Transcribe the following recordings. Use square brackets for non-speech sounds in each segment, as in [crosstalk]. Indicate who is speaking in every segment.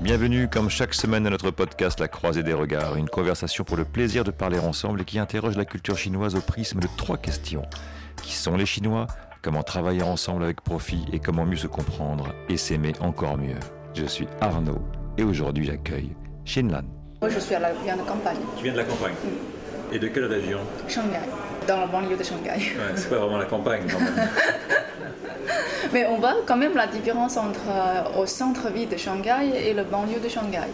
Speaker 1: Bienvenue comme chaque semaine à notre podcast La Croisée des Regards, une conversation pour le plaisir de parler ensemble et qui interroge la culture chinoise au prisme de trois questions. Qui sont les Chinois Comment travailler ensemble avec profit et comment mieux se comprendre et s'aimer encore mieux. Je suis Arnaud et aujourd'hui j'accueille Xinlan.
Speaker 2: Moi, je suis à la viens de campagne,
Speaker 1: Tu viens de la campagne. Et de quelle région?
Speaker 2: Shanghai, dans la banlieue de Shanghai.
Speaker 1: ouais, C'est pas vraiment la campagne quand même. [laughs]
Speaker 2: Mais on voit quand même la différence entre euh, au centre-ville de Shanghai et le banlieue de Shanghai.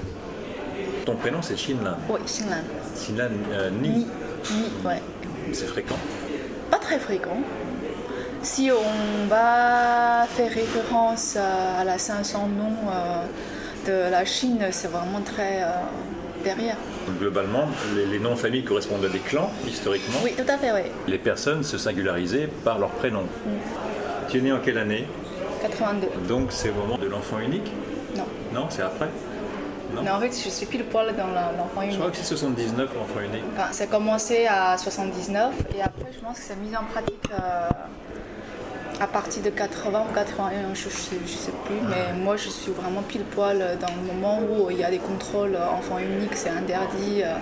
Speaker 1: Ton prénom c'est Xinlan.
Speaker 2: Oui, Xinlan.
Speaker 1: Xinlan euh, Ni.
Speaker 2: Ni, ni, ouais.
Speaker 1: C'est fréquent.
Speaker 2: Pas très fréquent. Si on va faire référence à à la 500 noms euh, de la Chine, c'est vraiment très euh, derrière.
Speaker 1: Donc, globalement, les, les noms de famille correspondent à des clans historiquement.
Speaker 2: Oui, tout à fait, oui.
Speaker 1: Les personnes se singularisaient par leur prénom. Tu es né en quelle année?
Speaker 2: 82.
Speaker 1: Donc c'est au moment de l'enfant unique?
Speaker 2: Non.
Speaker 1: Non, c'est après? Non.
Speaker 2: Mais en fait, je suis pile poil dans l'enfant
Speaker 1: Je
Speaker 2: unique.
Speaker 1: crois que c'est 79 l'enfant unique.
Speaker 2: Enfin, ça a commencé à 79 et après je pense que c'est mis en pratique euh, à partir de 80 ou 81, je ne sais, plus, mais moi je suis vraiment pile poil dans le moment où il y a des contrôles euh, enfants uniques, c'est interdit. euh.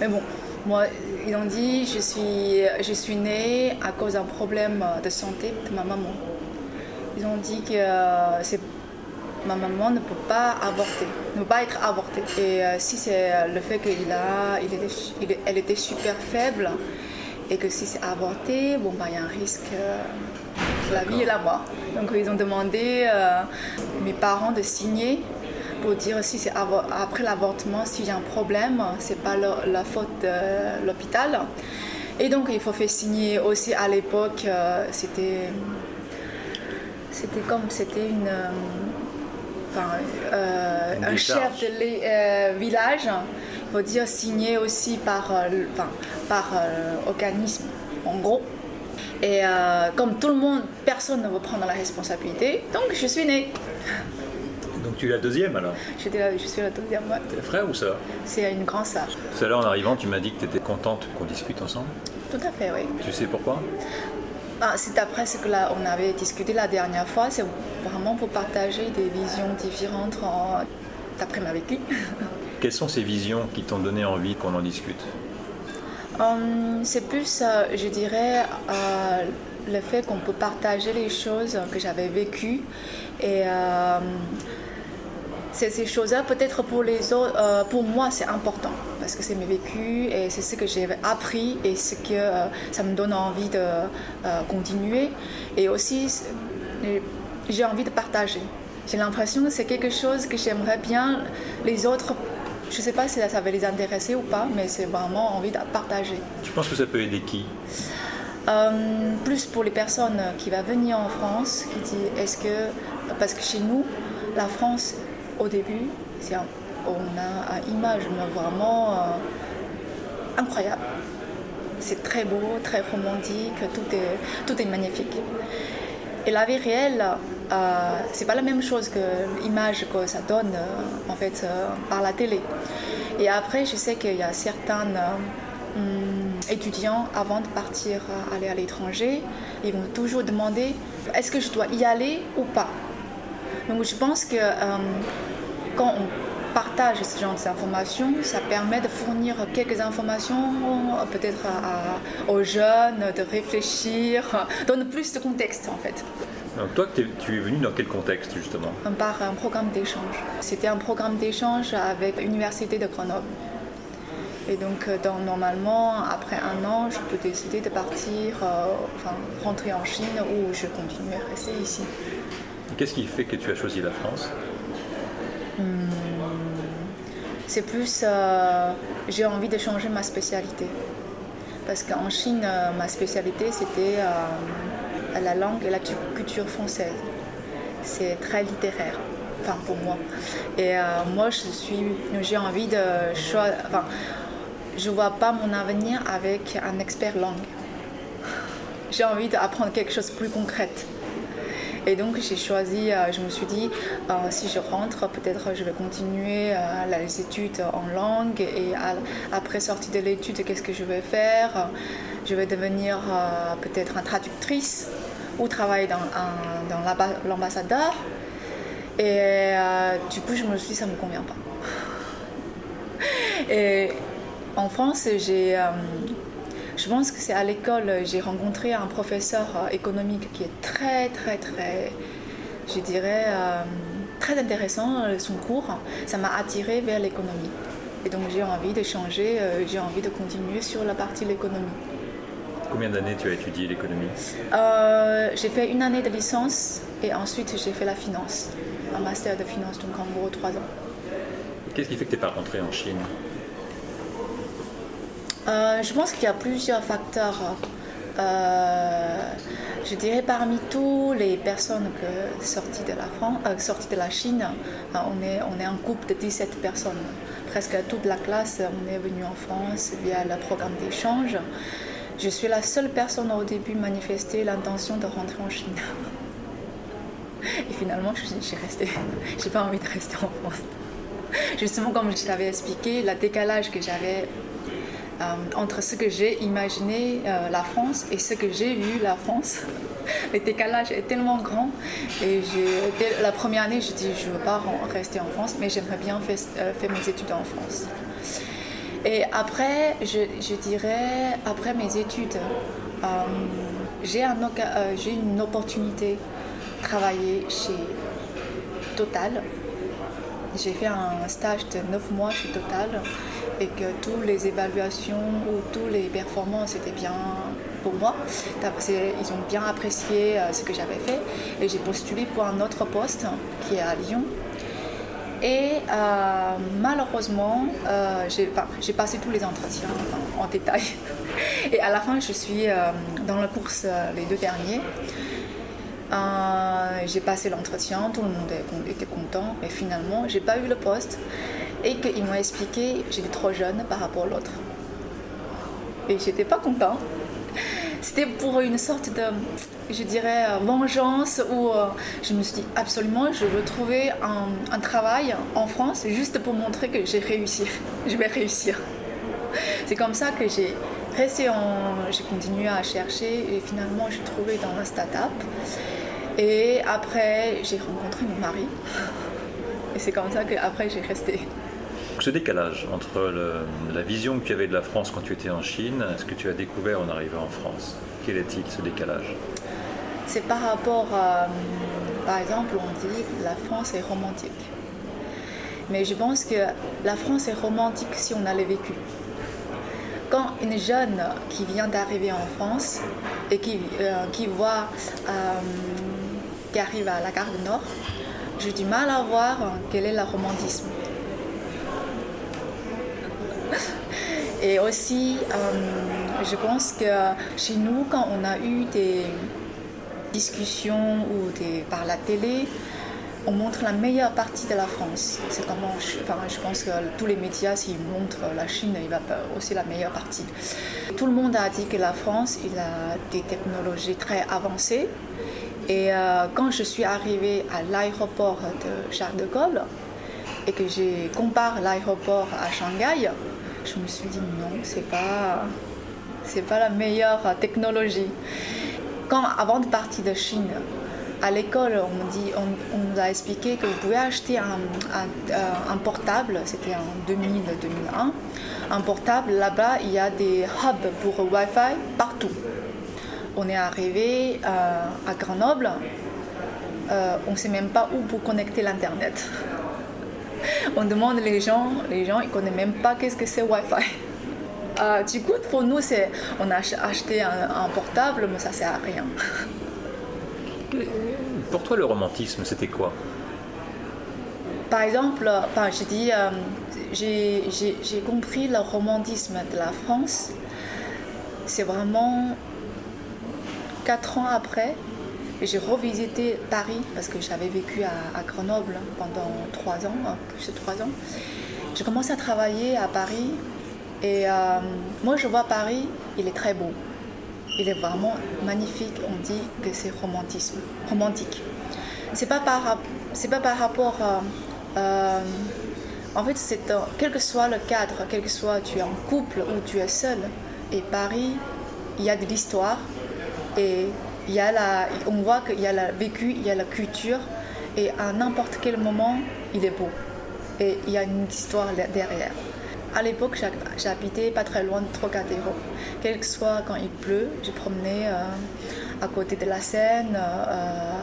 Speaker 2: Mais bon, moi ils ont dit je suis, je suis née à cause d'un problème de santé de ma maman. Ils ont dit que euh, c'est ma maman ne peut pas avorter, ne peut pas être avortée. Et euh, si c'est le fait qu'il a, il était, su- il est- elle était super faible et que si c'est avorté, bon bah il y a un risque euh, la vie et la mort. Donc ils ont demandé euh, mes parents de signer pour dire si c'est après l'avortement, s'il y a un problème, c'est pas le- la faute de l'hôpital. Et donc il faut faire signer aussi à l'époque, euh, c'était c'était comme c'était une euh, enfin, euh, un chef de euh, village il faut dire signé aussi par euh, enfin, par organisme en gros et euh, comme tout le monde personne ne veut prendre la responsabilité donc je suis née
Speaker 1: Donc tu es la deuxième alors
Speaker 2: J'étais là, je suis la deuxième ouais.
Speaker 1: T'es frère ou sœur
Speaker 2: c'est une grande sœur
Speaker 1: Tout à l'heure en arrivant, tu m'as dit que tu étais contente qu'on discute ensemble.
Speaker 2: tout à fait oui
Speaker 1: Tu sais pourquoi
Speaker 2: Ah, c'est après ce que là, on avait discuté la dernière fois, c'est vraiment pour partager des visions différentes en- d'après ma vécu. [laughs]
Speaker 1: Quelles sont ces visions qui t'ont donné envie qu'on en discute
Speaker 2: Hum, c'est plus, euh, je dirais, euh, le fait qu'on peut partager les choses que j'avais vécues et c'est ces choses-là, peut-être pour les autres, euh, pour moi, c'est important parce que c'est mes vécus et c'est ce que j'ai appris et ce que ça me donne envie de continuer. Et aussi, j'ai envie de partager. J'ai l'impression que c'est quelque chose que j'aimerais bien les autres. Je ne sais pas si ça va les intéresser ou pas, mais c'est vraiment envie de partager.
Speaker 1: Tu penses que ça peut aider qui?
Speaker 2: Euh, plus pour les personnes qui vont venir en France, qui disent est-ce que. Parce que chez nous, la France, au début, un- on a une image vraiment euh, incroyable. C'est très beau, très romantique, tout est, tout est magnifique. Et la vie réelle, euh, c'est pas la même chose que l'image que ça donne euh, en fait euh, par la télé. Et après, je sais qu'il y a certains euh, hum, étudiants avant de partir aller à l'étranger, ils vont toujours demander est-ce que je dois y aller ou pas? Donc je pense que quand on partage ce genre d'informations, ça permet de fournir quelques informations peut-être aux jeunes, de réfléchir, donne plus de contexte en fait.
Speaker 1: Donc toi, tu es venu dans quel contexte justement?
Speaker 2: Par un programme d'échange. C'était un programme d'échange avec l'Université de Grenoble. Et donc, euh, dans- normalement, après un an, je peux décider de partir, euh, enfin, rentrer en Chine ou je continue à rester ici.
Speaker 1: Qu'est-ce qui fait que tu as choisi la France?
Speaker 2: C'est plus, euh, j'ai envie de changer ma spécialité. Parce qu'en Chine, ma spécialité, c'était euh, la langue et la tu- culture française. C'est très littéraire, enfin pour moi. Et euh, moi, je suis, j'ai envie de choisir, enfin, je vois pas mon avenir avec un expert langue. J'ai envie d'apprendre quelque chose de plus concret. Et donc j'ai choisi, euh, je me suis dit, euh, si je rentre, peut-être je vais continuer les études en langue et après sortie de l'étude, qu'est-ce que je vais faire? Je vais devenir peut-être une traductrice ou travailler dans, dans l'amba- l'ambassadeur. Et du coup, je me suis dit, ça ne me convient pas. Et en France, j'ai, je pense que c'est à l'école, j'ai rencontré un professeur économique qui est très, très, très, je dirais, très intéressant, son cours. Ça m'a attiré vers l'économie. Et donc j'ai envie de changer, j'ai envie de continuer sur la partie de l'économie.
Speaker 1: Combien d'années tu as étudié l'économie
Speaker 2: euh, J'ai fait une année de licence et ensuite j'ai fait la finance, un master de finance, donc en gros trois ans.
Speaker 1: Qu'est-ce qui fait que tu n'es pas rentré en Chine?
Speaker 2: Euh, Je pense qu'il y a plusieurs facteurs. Euh, je dirais parmi tous les personnes que, sorties, de la France, sorties de la Chine, on, est, on est un groupe de 17 personnes. Presque toute la classe, on est venu en France via le programme d'échange. Je suis la seule personne au début manifester l'intention de rentrer en Chine. Et finalement, j'ai resté. [laughs] J'ai pas envie de rester en France. Justement, comme je t'avais expliqué, le décalage que j'avais euh, entre ce que j'ai imaginé euh, la France et ce que j'ai vu la France, [laughs] le décalage est tellement grand. Et la première année, je dis je veux pas rester en France, mais j'aimerais bien faire, euh, faire mes études en France. Et après, je, dirais, après mes études, euh, j'ai euh, une opportunité de travailler chez Total. J'ai fait un stage de 9 mois chez Total et que toutes les évaluations ou toutes les performances étaient bien pour moi. Ils ont bien apprécié euh, ce que j'avais fait et j'ai postulé pour un autre poste qui est à Lyon et euh, malheureusement, euh, j'ai passé tous les entretiens en, détail. [laughs] Et à la fin, je suis euh, dans la course, les deux derniers. j'ai passé l'entretien, tout le monde était content, mais finalement, j'ai pas eu le poste et qu'ils m'ont expliqué j'étais trop jeune par rapport à l'autre. Et j'étais pas content. C'était pour une sorte de, je dirais, euh, vengeance où euh, je me suis dit absolument, je veux trouver un, travail en France juste pour montrer que j'ai réussi. [laughs] Je vais réussir. C'est comme ça que j'ai resté en, j'ai continué à chercher et finalement j'ai trouvé dans un start-up. Et après, j'ai rencontré mon mari. [laughs] Et c'est comme ça qu'après, j'ai resté.
Speaker 1: Ce décalage entre la vision que tu avais de la France quand tu étais en Chine et ce que tu as découvert en arrivant en France, quel est-il ce décalage?
Speaker 2: C'est par rapport à, par exemple, on dit la France est romantique. Mais je pense que la France est romantique si on a le vécu. Quand une jeune qui vient d'arriver en France et qui, euh, voit, euh, qui arrive à la gare du Nord, j'ai du mal à voir quel est le romantisme. Et aussi, euh, je pense que chez nous, quand on a eu des discussions ou par la télé, on montre la meilleure partie de la France. C'est comment, je, enfin, je pense que tous les médias, s'ils montrent la Chine, il va aussi la meilleure partie. Tout le monde a dit que la France, il a des technologies très avancées. Et euh, quand je suis arrivée à l'aéroport de Charles de Gaulle et que je compare l'aéroport à Shanghai, je me suis dit non, c'est pas, c'est pas la meilleure technologie. Quand, avant de partir de Chine, à l'école, on, dit, on, nous a expliqué que vous pouvez acheter un, un, portable, c'était en 2000-2001, un portable, là-bas, il y a des hubs pour Wi-Fi partout. On est arrivé euh, à Grenoble, euh, on ne sait même pas où pour connecter l'Internet on demande les gens, les gens ils connaissent même pas qu'est-ce que c'est Wi-Fi. [laughs] Euh, du coup, pour nous, c'est, on a acheté un, portable, mais ça sert à rien. [laughs]
Speaker 1: Pour toi, le romantisme, c'était quoi?
Speaker 2: Par exemple, enfin, j'ai dit, euh, j'ai compris le romantisme de la France. C'est vraiment quatre ans après j'ai revisité Paris parce que j'avais vécu à, Grenoble pendant trois ans, hein, plus de trois ans. J'ai commencé à travailler à Paris et euh, moi je vois Paris, il est très beau. Il est vraiment magnifique. On dit que c'est romantisme, romantique. C'est pas par pas par rapport à, euh, en fait c'est quel que soit le cadre, quel que soit tu es en couple ou tu es seul. Et Paris, il y a de l'histoire et on voit qu'il y a le vécu, il y a la culture et à n'importe quel moment, il est beau. Et il y a une histoire derrière. À l'époque, j'habitais pas très loin de Trocadéro. Quel que soit quand il pleut, je promenais euh, à côté de la Seine. Euh,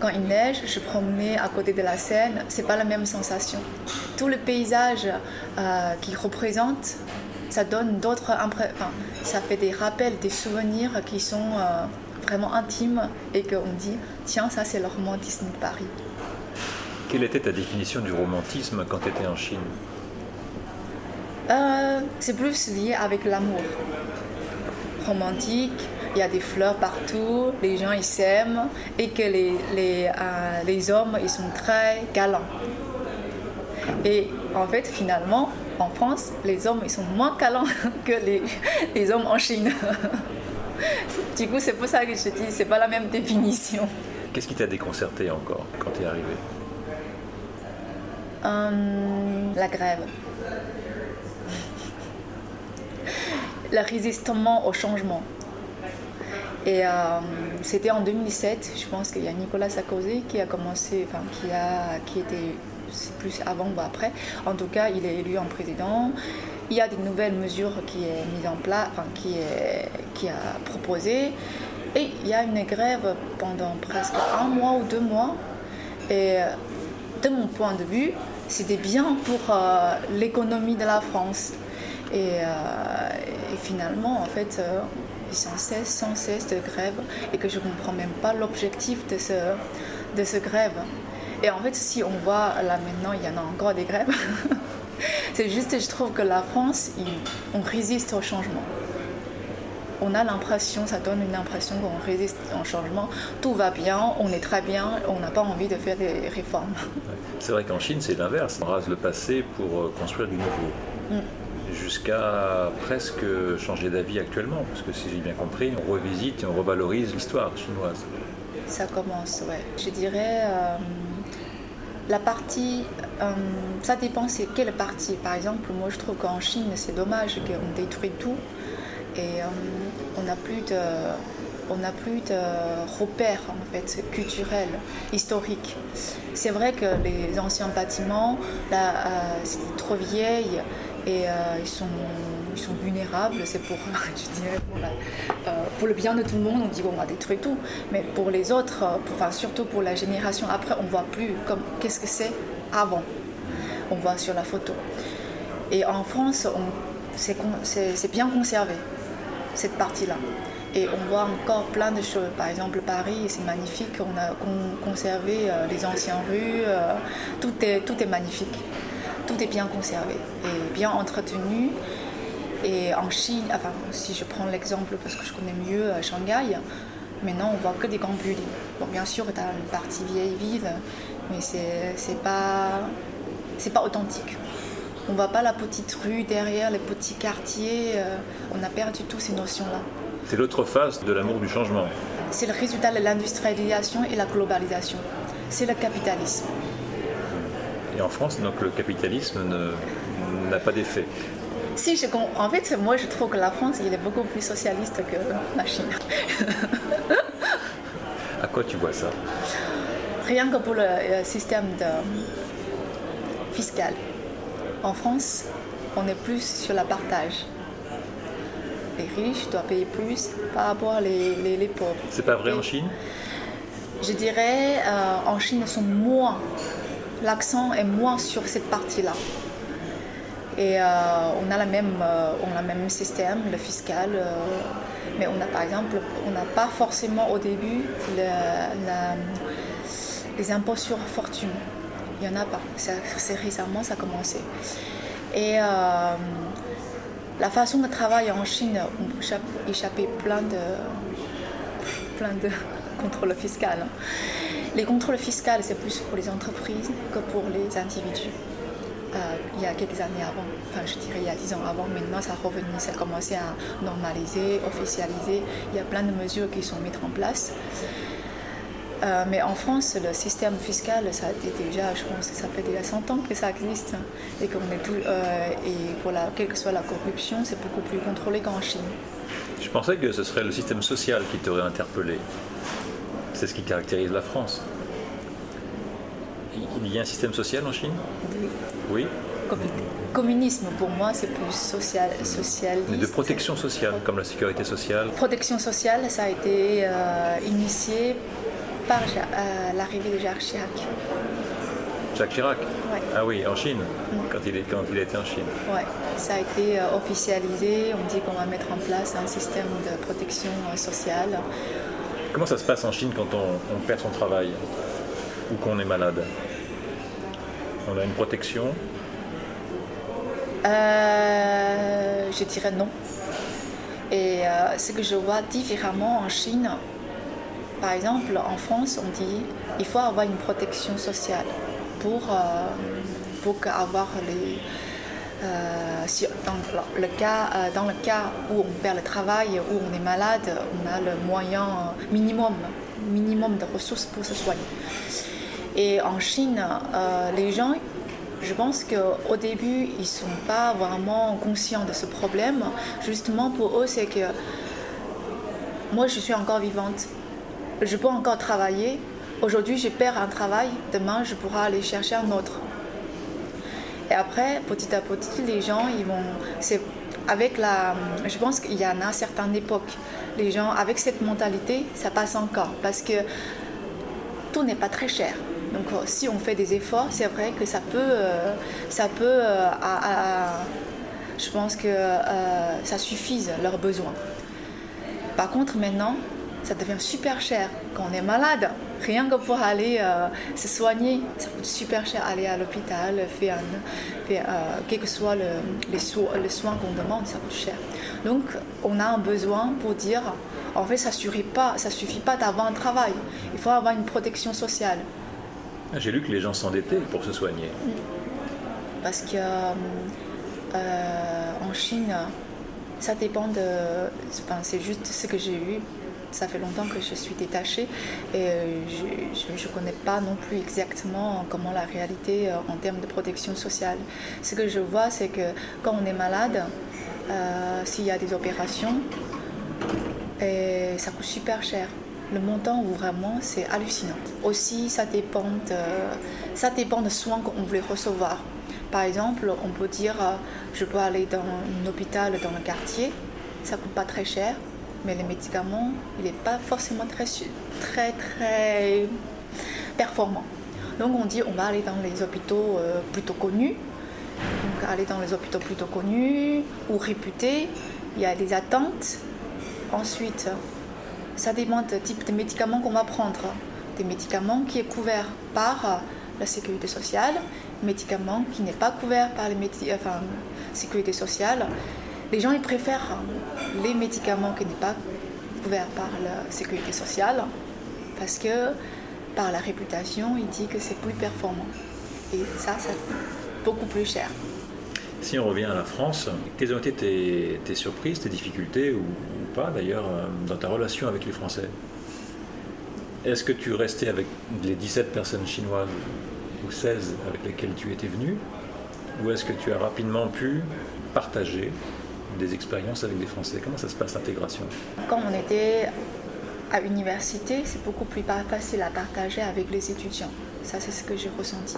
Speaker 2: quand il neige, je promenais à côté de la Seine. C'est pas la même sensation. Tout le paysage euh, qu'il représente, ça donne d'autres enfin, ça fait des rappels, des souvenirs qui sont vraiment intimes et qu'on dit tiens, ça c'est le romantisme de Paris.
Speaker 1: Quelle était ta définition du romantisme quand tu étais en Chine
Speaker 2: euh, C'est plus lié avec l'amour. Romantique, il y a des fleurs partout, les gens ils s'aiment et que les, les, euh, les hommes ils sont très galants. Et en fait, finalement, en France, les hommes ils sont moins [laughs] galants que les, les hommes en Chine. [laughs] [laughs] du coup, c'est pour ça que je dis, c'est pas la même définition.
Speaker 1: Qu'est-ce qui t'a déconcerté encore quand tu es arrivé?
Speaker 2: Euh, La grève. le résistement au changement. Et euh, c'était en 2007, je pense qu'il y a Nicolas Sarkozy qui a commencé, enfin qui, a, qui était plus avant ou après. En tout cas, il est élu en président. Il y a des nouvelles mesures qui est mise en place, qui est qui a proposé. Et il y a une grève pendant presque un mois ou deux mois. Et de mon point de vue, c'était bien pour euh, l'économie de la France. Et, euh, finalement, en fait, euh, sans cesse, sans cesse de grève et que je ne comprends même pas l'objectif de ce, de ce grève. Et en fait, si on voit là maintenant, il y en a encore des grèves. [laughs] C'est juste, je trouve que la France, on résiste au changement on a l'impression, ça donne une impression qu'on résiste au changement. Tout va bien, on est très bien, on n'a pas envie de faire des réformes.
Speaker 1: C'est vrai qu'en Chine, c'est l'inverse. On rase le passé pour euh, construire du nouveau. Mm. Jusqu'à presque changer d'avis actuellement, parce que si j'ai bien compris, on revisite et on revalorise l'histoire chinoise.
Speaker 2: Ça commence, ouais. Je dirais. Euh, la partie, euh, ça dépend c'est quelle partie. Par exemple, moi je trouve qu'en Chine c'est dommage qu'on détruit tout et euh, on n'a plus de on n'a plus de repères en fait culturels, historiques. C'est vrai que les anciens bâtiments, là, euh, c'est trop vieilles et euh, ils, sont, ils sont vulnérables. C'est pour, [laughs] dirais, pour, le bien de tout le monde, on dit qu'on va détruire tout. Mais pour les autres, enfin, surtout pour la génération après, on ne voit plus comme qu'est-ce que c'est avant. On voit sur la photo. Et en France, c'est bien conservé cette partie-là. Et on voit encore plein de choses. Par exemple, Paris, c'est magnifique. On a conservé euh, les anciennes rues. Euh, tout, est, tout est magnifique. Tout est bien conservé et bien entretenu. Et en Chine, enfin, si je prends l'exemple parce que je connais mieux euh, Shanghai, maintenant on voit que des grands buildings. Bon, bien sûr, tu as une partie vieille ville, mais c'est pas, pas authentique. On ne voit pas la petite rue derrière, les petits quartiers. Euh, on a perdu toutes ces notions-là.
Speaker 1: C'est l'autre face de l'amour du changement.
Speaker 2: C'est le résultat de l'industrialisation et la globalisation. C'est le capitalisme.
Speaker 1: Et en France, donc le capitalisme n'a pas d'effet.
Speaker 2: Si, je, en fait, moi je trouve que la France, il est beaucoup plus socialiste que la Chine.
Speaker 1: à quoi tu vois ça?
Speaker 2: Rien que pour le système de... fiscal. En France, on est plus sur la partage. Les riches doivent payer plus par rapport à les, les, pauvres.
Speaker 1: C'est pas vrai en Chine?
Speaker 2: Je dirais euh, en Chine, ils sont moins. L'accent est moins sur cette partie-là. Et euh, euh, on a le même système, le fiscal. mais on a par exemple, on n'a pas forcément au début les impôts sur fortune il n'y en a pas. C'est récemment, ça a commencé. Et euh, la façon de travailler en Chine, on peut échapper plein de, plein de [laughs] contrôles fiscaux. Les contrôles fiscaux, c'est plus pour les entreprises que pour les individus. Euh, il y a quelques années avant, enfin je dirais il y a dix ans avant, maintenant ça a revenu, ça a commencé à normaliser, officialiser. Il y a plein de mesures qui sont mises en place. Euh, mais en France, le système fiscal, ça a été déjà, je pense que ça fait déjà 100 ans que ça existe. Et, qu'on est tout, euh, et pour la, quelle que soit la corruption, c'est beaucoup plus contrôlé qu'en Chine.
Speaker 1: Je pensais que ce serait le système social qui t'aurait interpellé. C'est ce qui caractérise la France. Il y a un système social en Chine
Speaker 2: Oui.
Speaker 1: Oui.
Speaker 2: Communisme, pour moi, c'est plus social.
Speaker 1: Mais de protection sociale, comme la sécurité sociale.
Speaker 2: Protection sociale, ça a été euh, initié par euh, l'arrivée de Jacques Chirac.
Speaker 1: Jacques Chirac
Speaker 2: Ouais.
Speaker 1: Ah oui, en Chine, quand, il est, quand il était en Chine.
Speaker 2: Ouais, ça a été euh, officialisé. On dit qu'on va mettre en place un système de protection sociale.
Speaker 1: Comment ça se passe en Chine quand on, on perd son travail? Ou qu'on est malade On a une protection
Speaker 2: Euh, je dirais non. Et euh, ce que je vois différemment en Chine, par exemple, en France, on dit il faut avoir une protection sociale pour, euh, pour avoir les. dans, le cas, dans le cas où on perd le travail, où on est malade, on a le moyen minimum, minimum de ressources pour se soigner. Et en Chine, euh, les gens, je pense qu'au début, ils ne sont pas vraiment conscients de ce problème. Justement, pour eux, c'est que moi, je suis encore vivante. Je peux encore travailler. Aujourd'hui, je perds un travail. Demain, je pourrai aller chercher un autre. Et après, petit à petit, les gens, ils vont. C'est avec la. Je pense qu'il y en a certaines époques. Les gens, avec cette mentalité, ça passe encore. Parce que tout n'est pas très cher. Donc euh, si on fait des efforts, c'est vrai que ça peut, euh, ça peut, euh, je pense que ça suffise leurs besoins. Par contre maintenant, ça devient super cher quand on est malade. Rien que pour aller se soigner, ça coûte super cher. Aller à l'hôpital, faire, faire, quel que soit le, les, so- les soins qu'on demande, ça coûte cher. Donc on a un besoin pour dire, en fait, ça ça suffit pas d'avoir un travail. Il faut avoir une protection sociale.
Speaker 1: J'ai lu que les gens s'endettaient pour se soigner.
Speaker 2: Parce que euh, en Chine, ça dépend de. Enfin, c'est juste ce que j'ai eu. Ça fait longtemps que je suis détachée et euh, je ne connais pas non plus exactement comment la réalité euh, en termes de protection sociale. Ce que je vois, c'est que quand on est malade, euh, s'il y a des opérations, ça coûte super cher. Le montant, vraiment, c'est hallucinant. Aussi, ça dépend de, ça dépend de soins qu'on voulait recevoir. Par exemple, on peut dire, euh, je peux aller dans un hôpital dans le quartier, ça coûte pas très cher, mais les médicaments, il n'est pas forcément très, très, très performant. Donc on dit, on va aller dans les hôpitaux euh, plutôt connus. Donc aller dans les hôpitaux plutôt connus ou réputés, il y a des attentes. Ensuite, ça dépend du type de médicaments qu'on va prendre. Des médicaments qui est couvert par euh, la sécurité sociale, médicaments qui n'est pas couvert par la enfin, sécurité sociale. Les gens ils préfèrent les médicaments qui n'est pas couverts par la sécurité sociale parce que par la réputation, il dit que c'est plus performant. Et ça, ça coûte beaucoup plus cher.
Speaker 1: Si on revient à la France, quelles ont été tes, tes surprises, tes difficultés, ou d'ailleurs, euh, dans ta relation avec les Français Est-ce que tu restais avec les 17 personnes chinoises ou 16 avec lesquelles tu étais venu Ou est-ce que tu as rapidement pu partager des expériences avec des Français? Comment ça se passe l'intégration?
Speaker 2: Quand on était à l'université, c'est beaucoup plus facile à partager avec les étudiants. Ça, c'est ce que j'ai ressenti.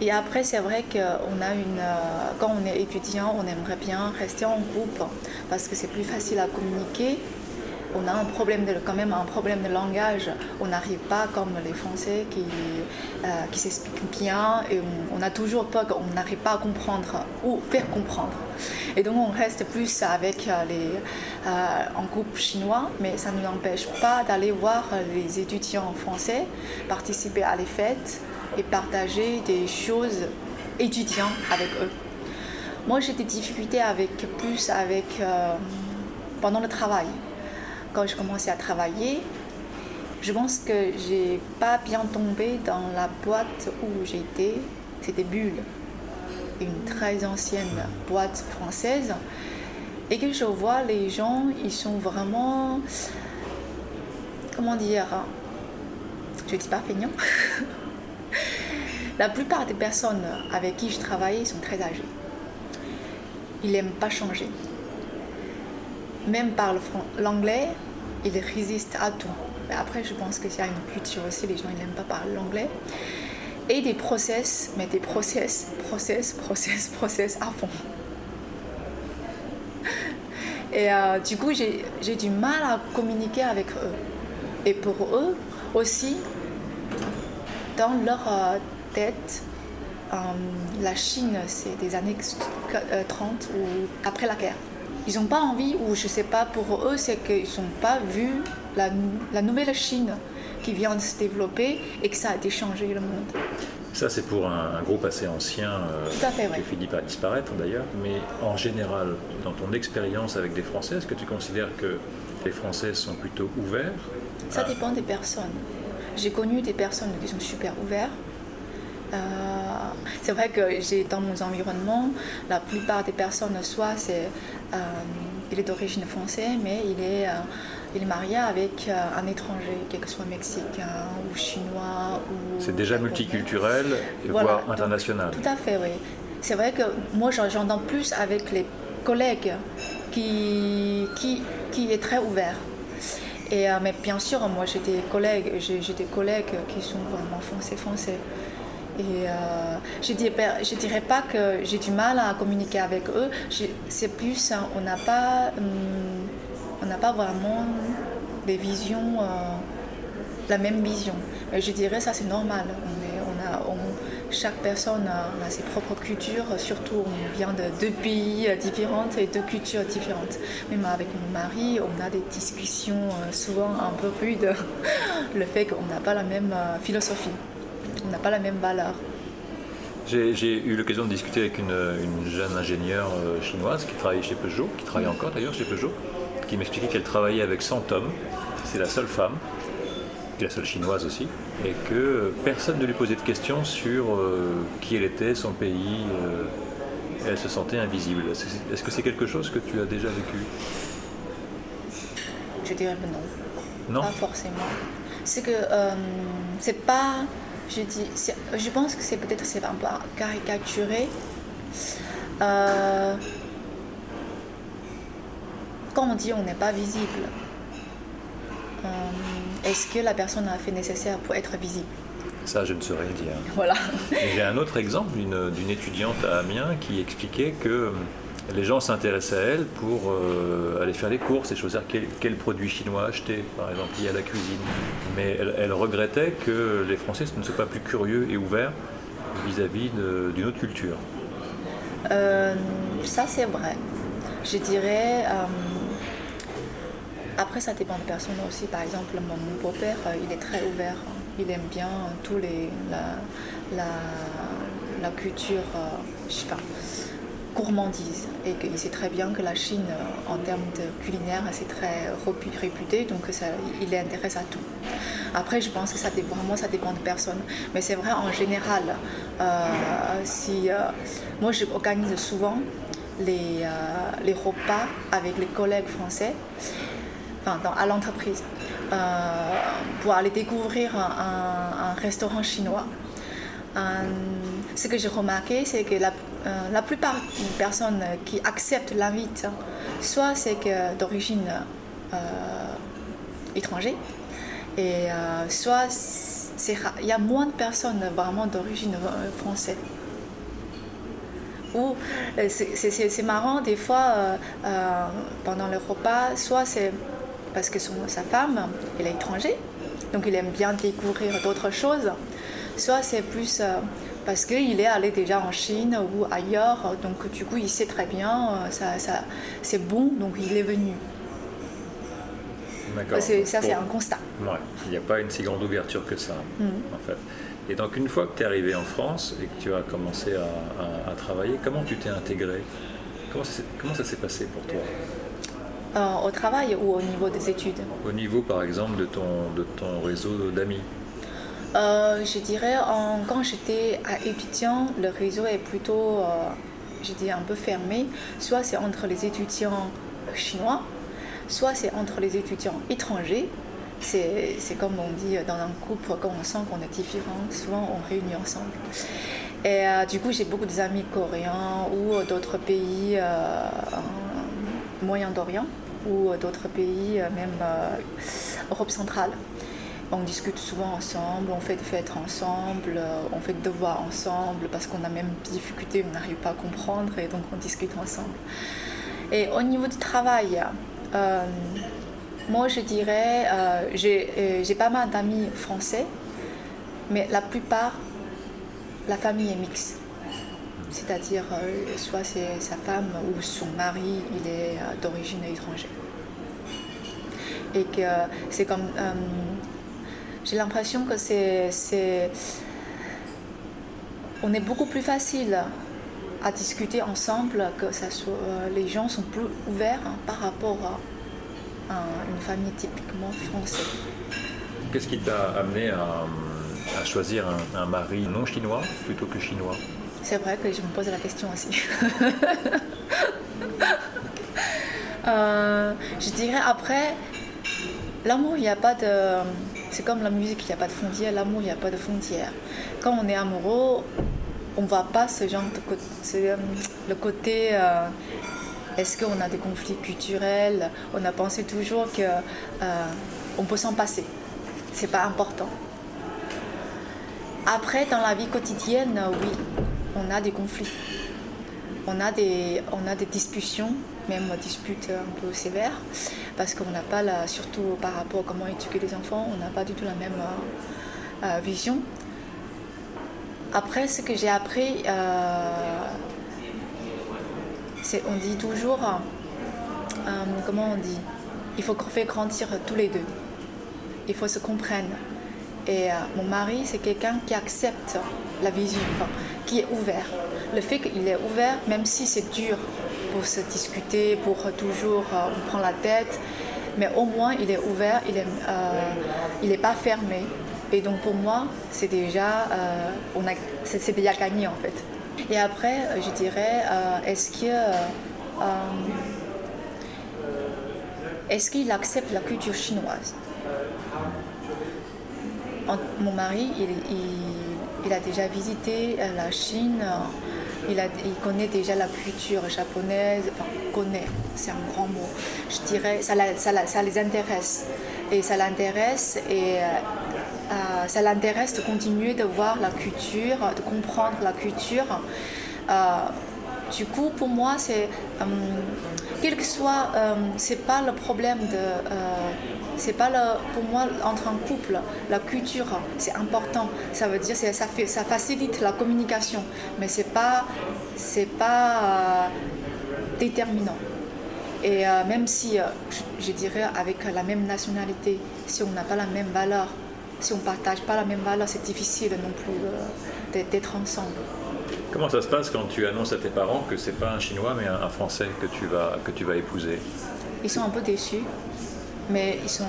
Speaker 2: Et après, c'est vrai qu'on a une. euh, Quand on est étudiant, on aimerait bien rester en groupe parce que c'est plus facile à communiquer. On a un problème de, quand même un problème de langage. On n'arrive pas comme les Français qui, euh, qui s'expliquent bien et on, a toujours peur qu'on n'arrive pas à comprendre ou faire comprendre. Et donc on reste plus avec euh, les, en groupe chinois, mais ça ne nous empêche pas d'aller voir les étudiants français, participer à les fêtes et partager des choses étudiants avec eux. Moi j'ai des difficultés avec plus avec euh, pendant le travail. Quand je commençais à travailler, je pense que j'ai pas bien tombé dans la boîte où j'étais. C'était Bulle, une très ancienne boîte française. Et que je vois les gens, ils sont vraiment, comment dire, je dis pas feignants. [laughs] [laughs] La plupart des personnes avec qui je travaillais sont très âgées. Ils n'aiment pas changer. Même par l'anglais, ils résistent à tout. Après, je pense que y a une culture aussi, les gens n'aiment pas parler l'anglais. et des process, mais des process, process, process, [laughs] process à fond. [laughs] Et euh, du coup, j'ai du mal à communiquer avec eux. Et pour eux aussi, dans leur euh, tête, euh, la Chine, c'est des années 30 ou après la guerre. Ils n'ont pas envie, ou je ne sais pas, pour eux, c'est qu'ils n'ont pas vu la, la nouvelle Chine qui vient de se développer et que ça a été changé le monde.
Speaker 1: Ça, c'est pour un, groupe assez ancien euh, qui finit par disparaître d'ailleurs. Mais en général, dans ton expérience avec des Français, est-ce que tu considères que les Français sont plutôt ouverts
Speaker 2: Ça dépend des personnes. J'ai connu des personnes qui sont super ouvertes. Euh, c'est vrai que j'ai dans mon environnement, la plupart des personnes, soit c'est, euh, il est d'origine française, mais il est il est marié avec euh, un étranger, quel que soit mexicain ou chinois. Ou
Speaker 1: c'est déjà multiculturel, voire international.
Speaker 2: Tout à fait, oui. C'est vrai que moi, j'entends plus avec les collègues qui, qui, qui est très ouvert. Et, euh, mais bien sûr, moi, j'ai des collègues, j'ai, des collègues qui sont vraiment foncés, foncés. Et euh, je ne dirais, pas que j'ai du mal à communiquer avec eux. C'est plus, hein, on n'a pas. Hum, on n'a pas vraiment des visions, euh, la même vision. Mais je dirais ça c'est normal. Chaque personne a, ses propres cultures, surtout on vient de deux pays différents et deux cultures différentes. Même avec mon mari, on a des discussions euh, souvent un peu rudes, [laughs] le fait qu'on n'a pas la même euh, philosophie, on n'a pas la même valeur.
Speaker 1: J'ai eu l'occasion de discuter avec une, une jeune ingénieure chinoise qui travaille chez Peugeot, qui travaille encore d'ailleurs chez Peugeot, qui m'expliquait qu'elle travaillait avec 100 hommes, c'est la seule femme, et la seule chinoise aussi, et que personne ne lui posait de questions sur euh, qui elle était, son pays, euh, elle se sentait invisible. Est-ce que c'est quelque chose que tu as déjà vécu?
Speaker 2: Je dirais que non.
Speaker 1: Non?
Speaker 2: Pas forcément. C'est que euh, c'est pas. Je, dis, je pense que c'est peut-être c'est un peu caricaturé. Euh, quand on dit on n'est pas visible, est-ce que la personne a fait nécessaire pour être visible?
Speaker 1: Ça, je ne saurais dire.
Speaker 2: Voilà.
Speaker 1: J'ai un autre exemple d'une étudiante à Amiens qui expliquait que euh, les gens s'intéressaient à elle pour euh, aller faire les courses et choisir quel, produit chinois acheter, par exemple, lié à la cuisine. Mais elle, regrettait que les Français ne soient pas plus curieux et ouverts vis-à-vis d'une autre culture.
Speaker 2: ça, c'est vrai. Je dirais. Après, ça dépend de personnes aussi. Par exemple, mon, beau-père, euh, il est très ouvert. Il aime bien tous les, la, la, culture, euh, enfin, gourmandise. Et qu'il sait très bien que la Chine, euh, en termes de culinaire, c'est très réputé. Donc, ça, il intéresse à tout. Après, je pense que ça dépend, vraiment, ça dépend de personnes. Mais c'est vrai, en général, si, moi, j'organise souvent les, les repas avec les collègues français à l'entreprise euh, pour aller découvrir un, restaurant chinois. Euh, ce que j'ai remarqué, c'est que la, euh, la, plupart des personnes qui acceptent l'invite, soit c'est d'origine étrangère, et soit il y a moins de personnes vraiment d'origine française. Ou c'est marrant, des fois, pendant le repas, soit c'est parce que sa femme, elle est étrangère, donc il aime bien découvrir d'autres choses. Soit c'est plus euh, parce qu'il est allé déjà en Chine ou ailleurs, donc du coup il sait très bien, euh, ça, ça c'est bon, donc il est venu. D'accord. Ça, c'est un constat.
Speaker 1: Il n'y a pas une si grande ouverture que ça, mm. en fait. Et donc, une fois que tu es arrivé en France et que tu as commencé à, travailler, comment tu t'es intégré? Comment ça s'est passé pour toi?
Speaker 2: Au travail ou au niveau des études
Speaker 1: Au niveau, par exemple, de ton, de ton réseau d'amis
Speaker 2: euh, Je dirais, en, quand j'étais étudiant, le réseau est plutôt, euh, je dis, un peu fermé. Soit c'est entre les étudiants chinois, soit c'est entre les étudiants étrangers. C'est comme on dit dans un couple, quand on sent qu'on est différent, souvent on réunit ensemble. Et du coup, j'ai beaucoup d'amis coréens ou d'autres pays Moyen-Orient ou d'autres pays, euh, même euh, Europe centrale. on discute souvent ensemble, on fait des fêtes ensemble, on fait des devoirs ensemble parce qu'on a même des difficultés, on n'arrive pas à comprendre et donc on discute ensemble. Et au niveau du travail, moi je dirais, j'ai pas mal d'amis français, mais la plupart, la famille est mixte c'est-à-dire euh, soit c'est sa femme ou son mari, il est euh, d'origine étrangère. Et que c'est comme. Euh, j'ai l'impression que c'est. On est beaucoup plus facile à discuter ensemble, que ça les gens sont plus ouverts hein, par rapport à, une famille typiquement française.
Speaker 1: Qu'est-ce qui t'a amené à, choisir un mari non chinois plutôt que chinois?
Speaker 2: C'est vrai que je me pose la question aussi. [laughs] Euh, je dirais après, l'amour, il n'y a pas de. C'est comme la musique, il n'y a pas de frontières. L'amour, il n'y a pas de frontières. Quand on est amoureux, on ne voit pas ce genre de côté. Euh, le côté. Euh, est-ce qu'on a des conflits culturels? On a pensé toujours que on peut s'en passer. C'est pas important. Après, dans la vie quotidienne, oui, on a des conflits. On a des, on a des discussions, même disputes un peu sévères, parce qu'on n'a pas, la, surtout par rapport à comment éduquer les enfants, on n'a pas du tout la même euh, euh, vision. Après, ce que j'ai appris, euh, c'est on dit toujours, comment on dit, il faut faire grandir tous les deux. Il faut se comprendre. Et mon mari, c'est quelqu'un qui accepte la vision qui est ouvert. Le fait qu'il est ouvert, même si c'est dur pour se discuter, pour toujours euh, prendre la tête, mais au moins il est ouvert, il n'est euh, pas fermé. Et donc pour moi, c'est déjà, euh, on a, c'est, déjà gagné en fait. Et après, je dirais, est-ce que est-ce qu'il accepte la culture chinoise? Mon mari, il il a déjà visité euh, la Chine, euh, il, connaît déjà la culture japonaise, enfin, connaît, c'est un grand mot. Je dirais, ça, ça, les intéresse. Et ça l'intéresse et euh, ça l'intéresse de continuer de voir la culture, de comprendre la culture. du coup, pour moi, c'est, quel que soit, c'est pas le problème de c'est pas le, pour moi entre un couple, la culture c'est important. Ça veut dire ça fait, ça facilite la communication, mais c'est pas c'est pas euh, déterminant. Et euh, même si euh, je, dirais avec la même nationalité, si on n'a pas la même valeur, si on partage pas la même valeur, c'est difficile non plus d'être ensemble.
Speaker 1: Comment ça se passe quand tu annonces à tes parents que c'est pas un chinois mais un, français que tu vas que tu vas épouser?
Speaker 2: Ils sont un peu déçus mais ils sont.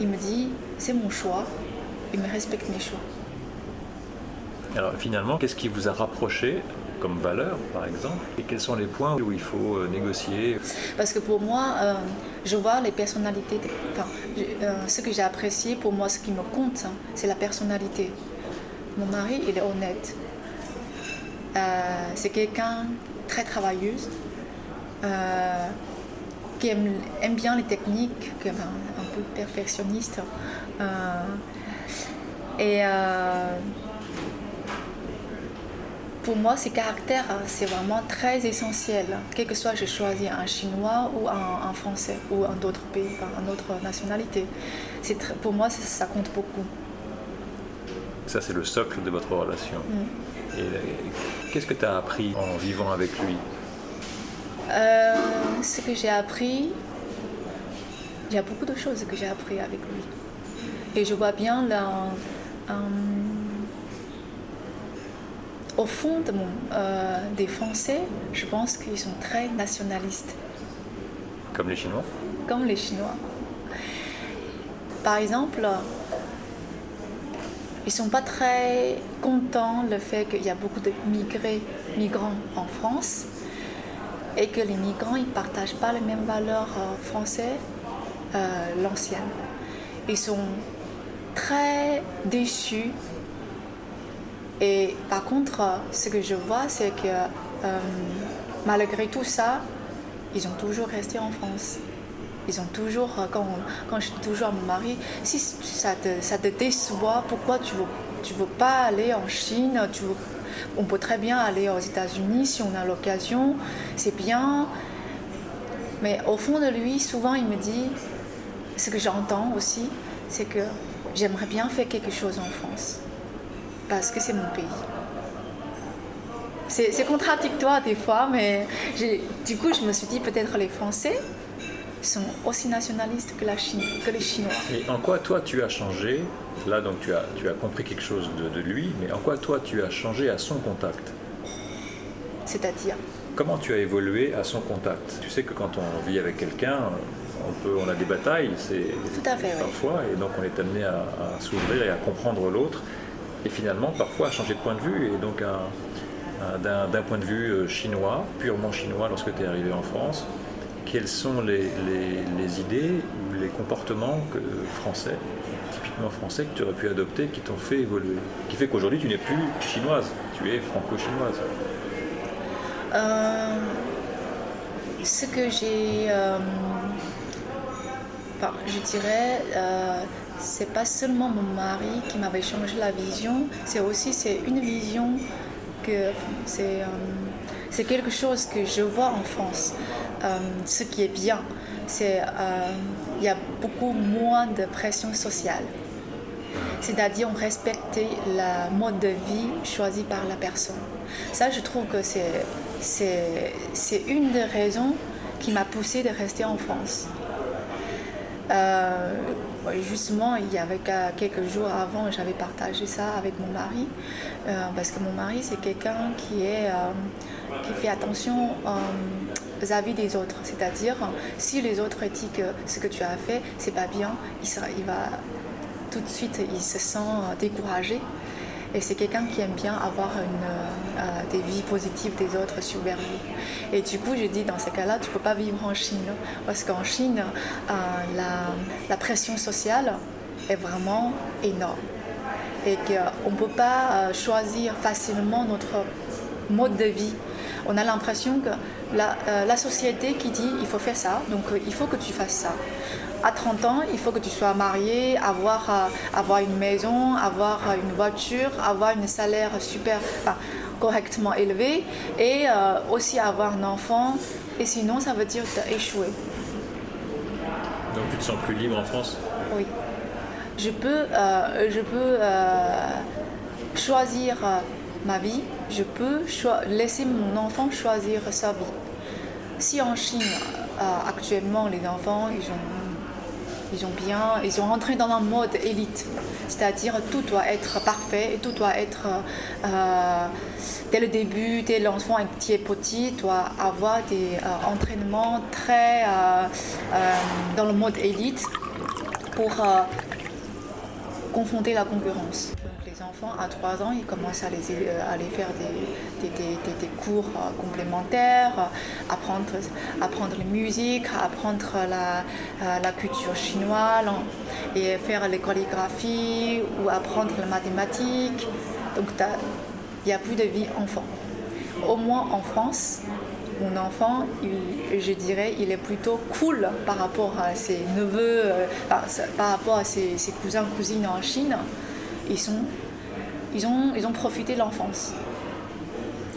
Speaker 2: Il me dit, c'est mon choix, il me respecte mes choix.
Speaker 1: Alors finalement, qu'est-ce qui vous a rapproché comme valeur, par exemple? Et quels sont les points où il faut euh, négocier?
Speaker 2: Parce que pour moi, euh, je vois les personnalités. Enfin, euh, ce que j'ai apprécié, pour moi, ce qui me compte, hein, c'est la personnalité. Mon mari, il est honnête. c'est quelqu'un très travailleuse qui aime, bien les techniques, qui est un, peu perfectionniste. Euh, et euh, pour moi, ces caractères, c'est vraiment très essentiel. Quel que soit, j'ai choisi un chinois ou un, français ou un autre pays, enfin, une autre nationalité. pour moi, ça, compte beaucoup.
Speaker 1: Ça, c'est le socle de votre relation. Mm. Et qu'est-ce que tu as appris en vivant avec lui?
Speaker 2: Euh, ce que j'ai appris, il y a beaucoup de choses que j'ai appris avec lui. Et je vois bien là, euh, au fond de mon, euh, des Français, je pense qu'ils sont très nationalistes.
Speaker 1: Comme les Chinois?
Speaker 2: Comme les Chinois. Par exemple, ils ne sont pas très contents le fait qu'il y a beaucoup de migrés, migrants en France et que les migrants ils partagent pas les mêmes valeurs euh, françaises, euh, l'ancienne. Ils sont très déçus. Et par contre, ce que je vois, c'est que euh, malgré tout ça, ils ont toujours resté en France. Ils ont toujours, quand, quand je dis toujours à mon mari, si ça te, ça te déçoit, pourquoi tu veux, tu veux pas aller en Chine On peut très bien aller aux États-Unis si on a l'occasion, c'est bien. Mais au fond de lui, souvent, il me dit, ce que j'entends aussi, c'est que j'aimerais bien faire quelque chose en France, parce que c'est mon pays. C'est contradictoire des fois, mais du coup, je me suis dit peut-être les Français sont aussi nationalistes que, la Chine, que les Chinois.
Speaker 1: Et en quoi toi tu as changé Là, donc tu as, tu as compris quelque chose de, de lui, mais en quoi toi tu as changé à son contact?
Speaker 2: C'est-à-dire?
Speaker 1: Comment tu as évolué à son contact? Tu sais que quand on vit avec quelqu'un, on, peut, on a des batailles, c'est parfois, et donc on est amené à, à s'ouvrir et à comprendre l'autre, et finalement parfois à changer de point de vue, et donc d'un point de vue euh, chinois, purement chinois lorsque tu es arrivé en France, quelles sont les, idées ou les comportements que, français, typiquement français, que tu aurais pu adopter qui t'ont fait évoluer Qui fait qu'aujourd'hui tu n'es plus chinoise, tu es franco-chinoise?
Speaker 2: Euh, Ce que j'ai. Euh, je dirais. c'est pas seulement mon mari qui m'avait changé la vision, c'est aussi c'est une vision c'est, euh, c'est quelque chose que je vois en France. Euh, ce qui est bien, c'est qu'il euh, y a beaucoup moins de pression sociale. C'est-à-dire on respecte la mode de vie choisi par la personne. Ça, je trouve que c'est, une des raisons qui m'a poussé de rester en France. justement, il y avait quelques jours avant, j'avais partagé ça avec mon mari. Euh, parce que mon mari, c'est quelqu'un qui, est, euh, qui fait attention euh, avis des autres. C'est-à-dire, si les autres disent que ce que tu as fait, c'est pas bien, il, sera, il va tout de suite, il se sent découragé. Et c'est quelqu'un qui aime bien avoir une, des vies positives des autres sur lui. Et du coup, je dis, dans ces cas-là, tu ne peux pas vivre en Chine. Parce qu'en Chine, la, la pression sociale est vraiment énorme et qu'on ne peut pas euh, choisir facilement notre mode de vie. On a l'impression que la, euh, société qui dit il faut faire ça, donc euh, il faut que tu fasses ça. À 30 ans, il faut que tu sois marié, avoir, avoir une maison, avoir une voiture, avoir un salaire super, correctement élevé et aussi avoir un enfant. Et sinon, ça veut dire échouer.
Speaker 1: Donc tu te sens plus libre en France?
Speaker 2: Oui je peux, euh, je peux euh, choisir euh, ma vie, je peux laisser mon enfant choisir sa vie. Si en Chine, actuellement, les enfants, ils ont, ils ont bien, ils sont rentrés dans un mode élite, c'est-à-dire tout doit être parfait, et tout doit être dès le début, dès l'enfant qui est petit, doit avoir des entraînements très dans le mode élite pour confronter la concurrence. Les à 3 ans, ils commencent à les, euh, aller faire des, cours euh, complémentaires, apprendre, apprendre la musique, apprendre la, euh, culture chinoise et faire les chorégraphies ou apprendre la mathématique. Donc il n'y a plus de vie enfant. Au moins en France, mon enfant, je dirais, il est plutôt cool par rapport à ses neveux, euh, par, rapport à ses, cousins, cousines en Chine. Ils, sont, ils, ont, ils ont profité de l'enfance.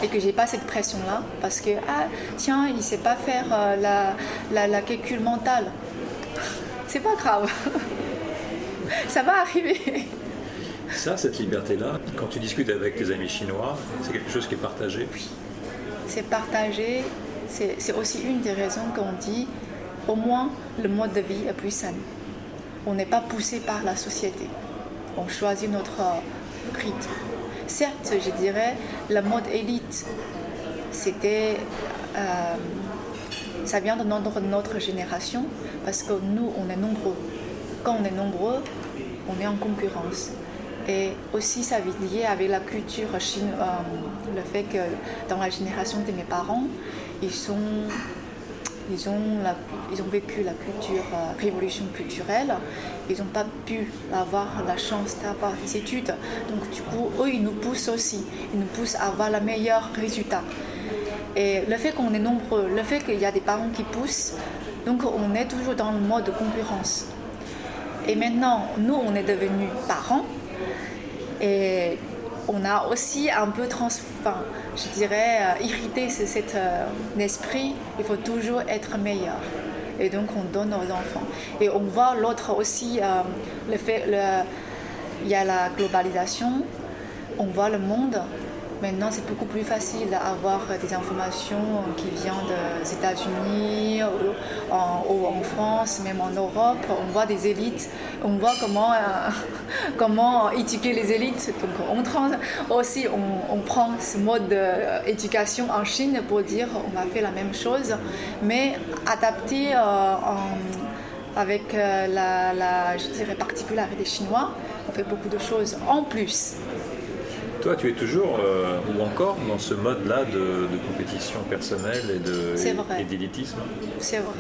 Speaker 2: Et que j'ai pas cette pression-là, parce que, ah, tiens, il sait pas faire euh, la, la, la calcul mental. [laughs] C'est pas grave. [laughs] Ça va arriver. [laughs]
Speaker 1: Ça, cette liberté-là, quand tu discutes avec tes amis chinois, c'est quelque chose qui est partagé
Speaker 2: c'est partagé. C'est aussi une des raisons qu'on dit au moins le mode de vie est plus sain. On n'est pas poussé par la société. On choisit notre Certes, je dirais, le mode élite, c'était. Euh, ça vient de notre, notre génération parce que nous, on est nombreux. Quand on est nombreux, on est en concurrence. Et aussi, ça vient lié avec la culture chinoise, euh, le fait que dans la génération de mes parents, ils, sont, ils, ont, ils ont vécu la culture, euh, révolution culturelle. Ils n'ont pas pu avoir la chance d'avoir des études. Donc, du coup, eux, ils nous poussent aussi. Ils nous poussent à avoir le meilleur résultat. Et le fait qu'on est nombreux, le fait qu'il y a des parents qui poussent, Donc on est toujours dans le mode de concurrence. Et maintenant, nous, on est devenus parents. Et on a aussi un peu, trans, je dirais, euh, irrité cet euh, esprit. Il faut toujours être meilleur. Et donc, on donne aux enfants. Et on voit l'autre aussi, euh, le fait, il y a la globalisation. On voit le monde Maintenant, c'est beaucoup plus facile d'avoir des informations qui viennent des États-Unis ou en, France, même en Europe. On voit des élites, on voit comment, euh, [laughs] comment éduquer les élites. Donc, on aussi, on, prend ce mode d'éducation en Chine pour dire on va faire la même chose, mais adapté euh, avec euh, la, la, je dirais, particularité chinois. On fait beaucoup de choses en plus.
Speaker 1: Toi, tu es toujours euh, ou encore dans ce mode-là de, compétition personnelle et de d'élitisme
Speaker 2: C'est vrai.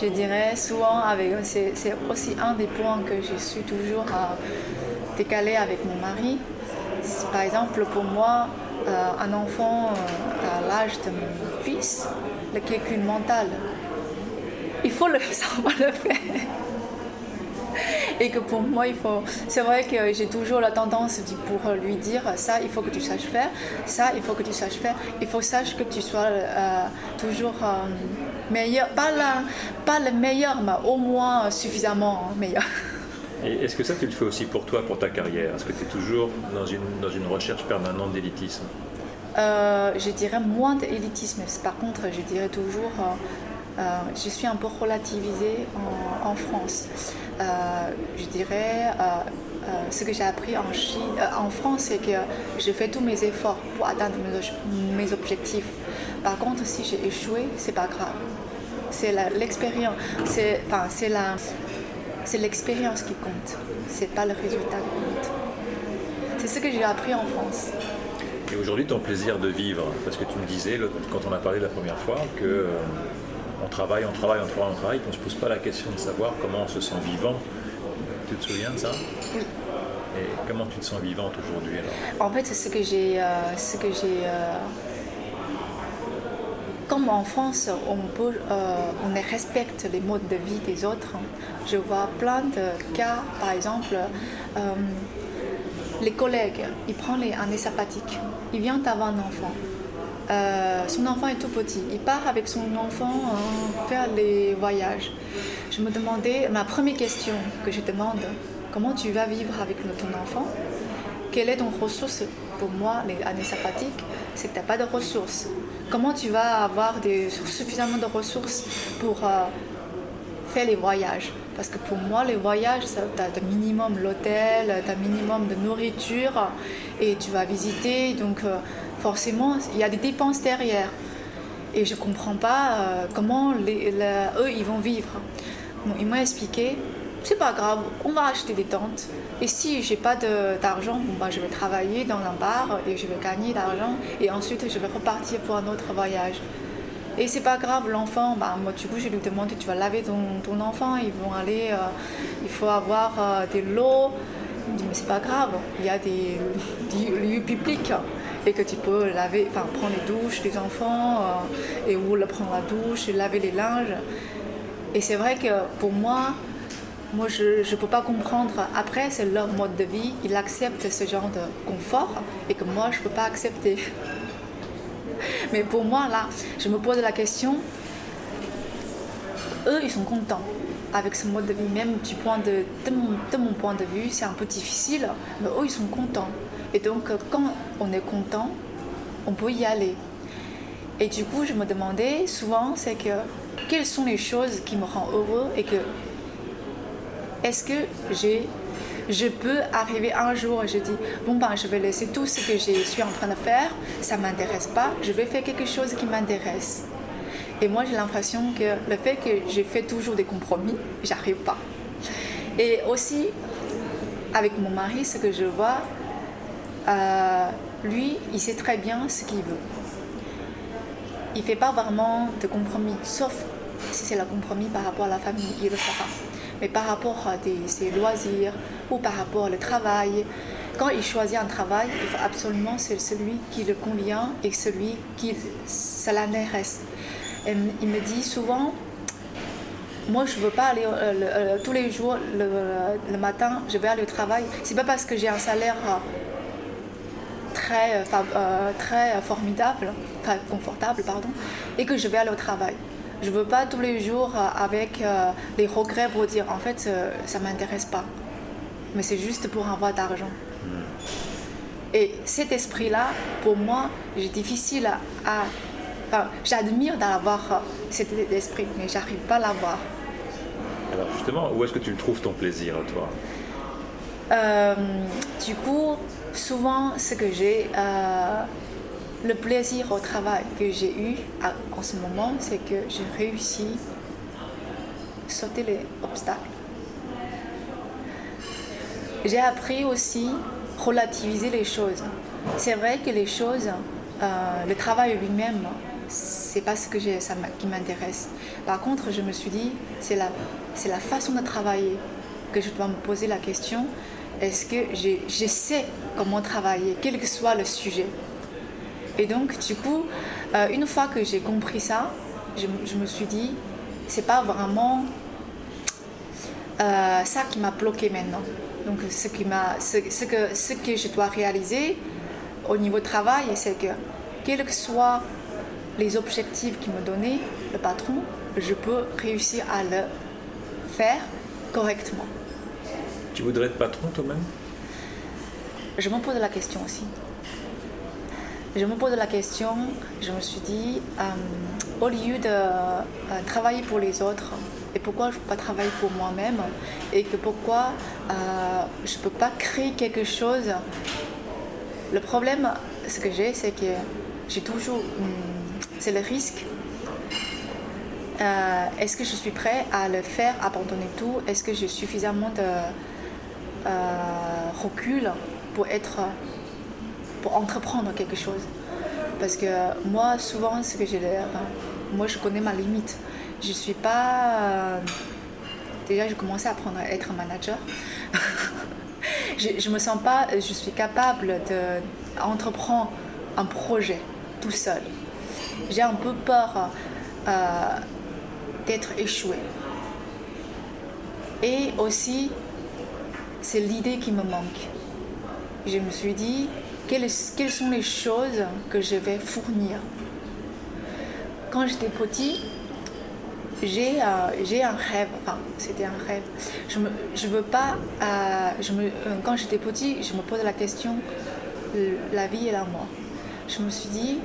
Speaker 2: Je dirais souvent, avec, c'est, aussi un des points que je suis toujours à décaler avec mon mari. Par exemple, pour moi, euh, un enfant euh, à l'âge de mon fils, le calcul mental, il faut le [laughs] savoir le faire [laughs] et que pour moi, il faut. C'est vrai que j'ai toujours la tendance pour lui dire ça, il faut que tu saches faire, ça, il faut que tu saches faire, il faut sache que tu sois euh, toujours euh, meilleur, pas, pas le meilleur, mais au moins suffisamment meilleur. [laughs]
Speaker 1: Est-ce que ça, tu le fais aussi pour toi, pour ta carrière? Est-ce que tu es toujours dans une, dans une recherche permanente d'élitisme?
Speaker 2: Euh, Je dirais moins d'élitisme. Par contre, je dirais toujours euh, je suis un peu relativisée en, France. Euh, je dirais, euh, ce que j'ai appris en, France, c'est que je fais tous mes efforts pour atteindre mes, objectifs. Par contre, si j'ai échoué, c'est pas grave. C'est l'expérience, c'est enfin, l'expérience qui compte. C'est pas le résultat qui compte. C'est ce que j'ai appris en France.
Speaker 1: Et aujourd'hui, ton plaisir de vivre, parce que tu me disais quand on a parlé la première fois que on travaille, on travaille, on travaille, on travaille, qu'on ne se pose pas la question de savoir comment on se sent vivant. Tu te souviens de ça Oui. Et comment tu te sens vivante aujourd'hui alors?
Speaker 2: En fait, c'est ce que j'ai. Euh, ce que j'ai euh, Comme en France, on, peut, euh, on respecte les modes de vie des autres. Je vois plein de cas, par exemple, les collègues, ils prennent les années sabbatiques, ils viennent avoir un enfant euh, son enfant est tout petit. Il part avec son enfant hein, faire les voyages. Je me demandais, ma première question que je demande, comment tu vas vivre avec ton enfant? Quelle est ton ressource? Pour moi, les années sympathiques, c'est que tu n'as pas de ressources. Comment tu vas avoir suffisamment de ressources pour euh, faire les voyages parce que pour moi, les voyages, tu as un minimum l'hôtel, tu un minimum de nourriture et tu vas visiter. Donc, euh, forcément, il y a des dépenses derrière. Et je comprends pas euh, comment eux, ils vont vivre. ils m'ont expliqué, c'est pas grave, on va acheter des tentes. Et si j'ai pas d'argent, bah, je vais travailler dans un bar et je vais gagner l'argent. Et ensuite, je vais repartir pour un autre voyage. Et c'est pas grave, l'enfant, bah, moi, du coup, je lui demande, tu vas laver ton, enfant, ils vont aller, euh, il faut avoir euh, des lots. Il dit, mais c'est pas grave, il y a des lieux publics et que tu peux laver, enfin prendre les douches des enfants euh, et ou prendre la douche et laver les linges. Et c'est vrai que pour moi, moi je ne peux pas comprendre. Après, c'est leur mode de vie, ils acceptent ce genre de confort et que moi je ne peux pas accepter. [laughs] Mais pour moi, là, je me pose la question, eux, ils sont contents avec ce mode de vie, même du point de, de mon point de vue, c'est un peu difficile, mais eux, ils sont contents. Et donc, quand on est content, on peut y aller. Et du coup, je me demandais souvent, c'est que quelles sont les choses qui me rendent heureux et que est-ce que j'ai je peux arriver un jour et je dis bon ben je vais laisser tout ce que je suis en train de faire, ça m'intéresse pas, je vais faire quelque chose qui m'intéresse. Et moi j'ai l'impression que le fait que j'ai fait toujours des compromis, j'arrive pas. Et aussi avec mon mari, ce que je vois, euh, lui, il sait très bien ce qu'il veut. Il fait pas vraiment de compromis, sauf si c'est le compromis par rapport à la famille, il le fera. Mais par rapport à ses loisirs ou par rapport au travail, quand il choisit un travail, il faut absolument c'est celui qui le convient et celui qui ça l'intéresse. Il me dit souvent, moi, je veux pas aller euh, euh, tous les jours, le, le matin, je vais aller au travail. C'est pas parce que j'ai un salaire euh, très, euh, euh, très formidable, très confortable, pardon, et que je vais aller au travail. Je veux pas tous les jours euh, avec euh, les regrets pour dire en fait euh, ça m'intéresse pas, mais c'est juste pour avoir d'argent. Et cet esprit-là, pour moi, c'est difficile à. à- enfin, j'admire d'avoir euh, cet esprit, mais j'arrive pas à l'avoir.
Speaker 1: Alors justement, où est-ce que tu le trouves ton plaisir, toi?
Speaker 2: Euh, du coup, souvent, ce que j'ai, euh, le plaisir au travail que j'ai eu à- en ce moment, c'est que j'ai réussi à sauter les obstacles. J'ai appris aussi relativiser les choses. C'est vrai que les choses, euh, le travail lui-même, c'est pas ce que ça qui m'intéresse. Par contre, je me suis dit, c'est la, façon de travailler que je dois me poser la question. Est-ce que je sais comment travailler, quel que soit le sujet? Et donc, du coup, euh, une fois que j'ai compris ça, je, me- je me suis dit, c'est pas vraiment euh, ça qui m'a bloqué maintenant. Donc, ce, qui m'a, ce, ce que, ce que je dois réaliser au niveau travail, c'est que, quels que soient les objectifs qu'il me donnait, le patron, je peux réussir à le faire correctement.
Speaker 1: Tu voudrais être patron toi-même?
Speaker 2: Je me pose la question aussi. Je me pose la question, je me suis dit, euh, au lieu de euh, travailler pour les autres, et pourquoi je ne peux pas travailler pour moi-même, et que pourquoi euh, je ne peux pas créer quelque chose? Le problème, ce que j'ai, c'est que j'ai toujours, hum, c'est le risque. Est-ce que je suis prêt à le faire, abandonner tout? Est-ce que j'ai suffisamment de recul pour être pour entreprendre quelque chose. Parce que moi souvent ce que j'ai enfin, moi je connais ma limite. Je suis pas euh, déjà j'ai commencé à apprendre à être manager. [laughs] Je, me sens pas je suis capable de entreprendre un projet tout seul. J'ai un peu peur euh, d'être échoué et aussi c'est l'idée qui me manque. Je me suis dit, quelles, sont les choses que je vais fournir? Quand j'étais petit, j'ai euh, j'ai un rêve, enfin c'était un rêve. Je je veux pas, euh, je me, euh, quand j'étais petit, je me posais la question, la vie et la mort. Je me suis dit,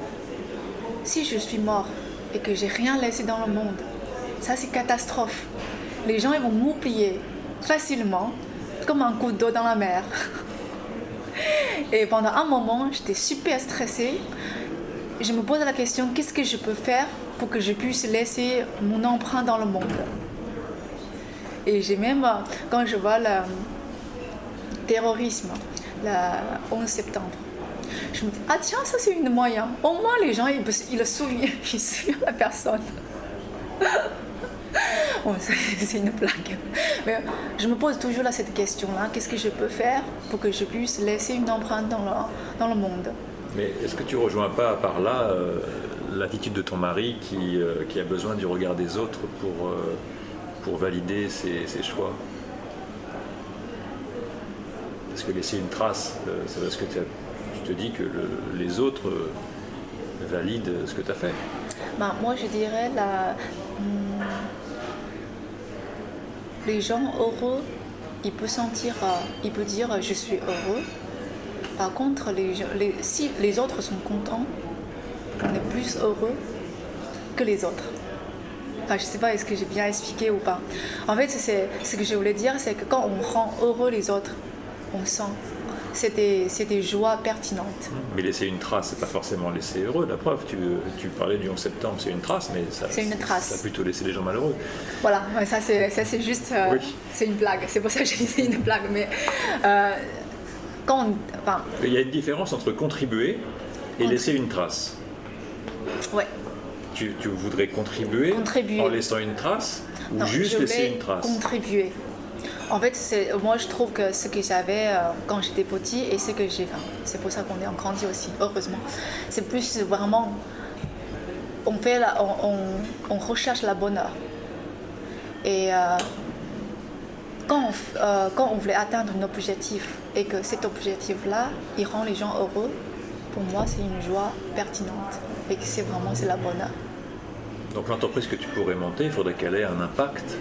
Speaker 2: si je suis mort et que j'ai rien laissé dans le monde, ça c'est catastrophe. Les gens ils vont m'oublier facilement comme un coup d'eau dans la mer. [laughs] [laughs] Et pendant un moment, j'étais super stressée. Je me posais la question, qu'est-ce que je peux faire pour que je puisse laisser mon empreinte dans le monde? Et j'ai même, quand je vois le terrorisme, le 11 septembre, je me dis, ah tiens, ça c'est une moyen. Au moins les gens, ils, ils souviennent, [laughs] ils souviennent la personne. [laughs] Bon, [laughs] c'est une blague. Mais je me pose toujours là cette question-là. Qu'est-ce que je peux faire pour que je puisse laisser une empreinte dans le, dans le monde?
Speaker 1: Mais est-ce que tu rejoins pas par là euh, l'attitude de ton mari qui, euh, qui a besoin du regard des autres pour, euh, pour valider ses, ses choix? Parce que laisser une trace, c'est parce que tu, te dis que le- les autres valident ce que tu as fait.
Speaker 2: Ben, Moi, je dirais la, hum, les gens heureux, ils peuvent sentir, euh, ils peuvent dire je suis heureux. Par contre, si les autres sont contents, on est plus heureux que les autres. Enfin, je ne sais pas, est-ce que j'ai bien expliqué ou pas. En fait, c'est ce que je voulais dire, c'est que quand on rend heureux les autres, on sent. C'est des, c'est des joies pertinentes.
Speaker 1: Mais laisser une trace, c'est pas forcément laisser heureux. La preuve, tu, tu parlais du 11 septembre, c'est une trace, mais ça,
Speaker 2: C'est une trace.
Speaker 1: ça a plutôt laissé les gens malheureux.
Speaker 2: Voilà, ça c'est ça, c'est juste, euh,
Speaker 1: Oui.
Speaker 2: c'est une blague. C'est pour ça que j'ai dit c'est une blague. Mais euh, quand, on- enfin,
Speaker 1: Il y a une différence entre contribuer et laisser une trace.
Speaker 2: ouais,
Speaker 1: Tu, tu voudrais contribuer,
Speaker 2: Contribuer.
Speaker 1: en laissant une trace ou
Speaker 2: non,
Speaker 1: juste laisser une trace?
Speaker 2: contribuer. En fait, c'est moi je trouve que ce que j'avais euh, quand j'étais petit et ce que j'ai, enfin, c'est pour ça qu'on est en grandi aussi, heureusement. C'est plus vraiment, on fait, la, on, on- on recherche la bonheur. Et euh, quand, on, euh, quand on voulait atteindre un objectif et que cet objectif-là, il rend les gens heureux, pour moi, c'est une joie pertinente et que c'est vraiment c'est la bonheur.
Speaker 1: Donc l'entreprise que tu pourrais monter, il faudrait qu'elle ait un impact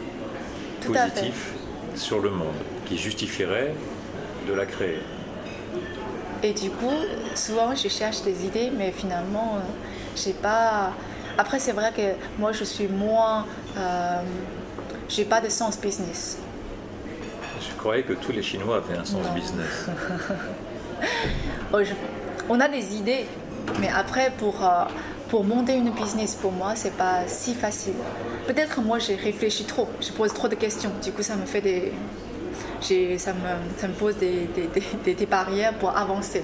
Speaker 1: positif sur le monde qui justifierait de la créer.
Speaker 2: Et du coup, souvent je cherche des idées, mais finalement, euh, j'ai pas. Après, c'est vrai que moi, je suis moins. Euh, j'ai pas de sens business.
Speaker 1: Je croyais que tous les Chinois avaient un sens business. [laughs]
Speaker 2: Oh, on a des idées, mais après, pour, euh, pour monter une business, pour moi, c'est pas si facile. Peut-être moi, j'ai réfléchi trop, je pose trop de questions. Du coup, ça me fait des. Ça me, ça me pose des, des, des, barrières pour avancer.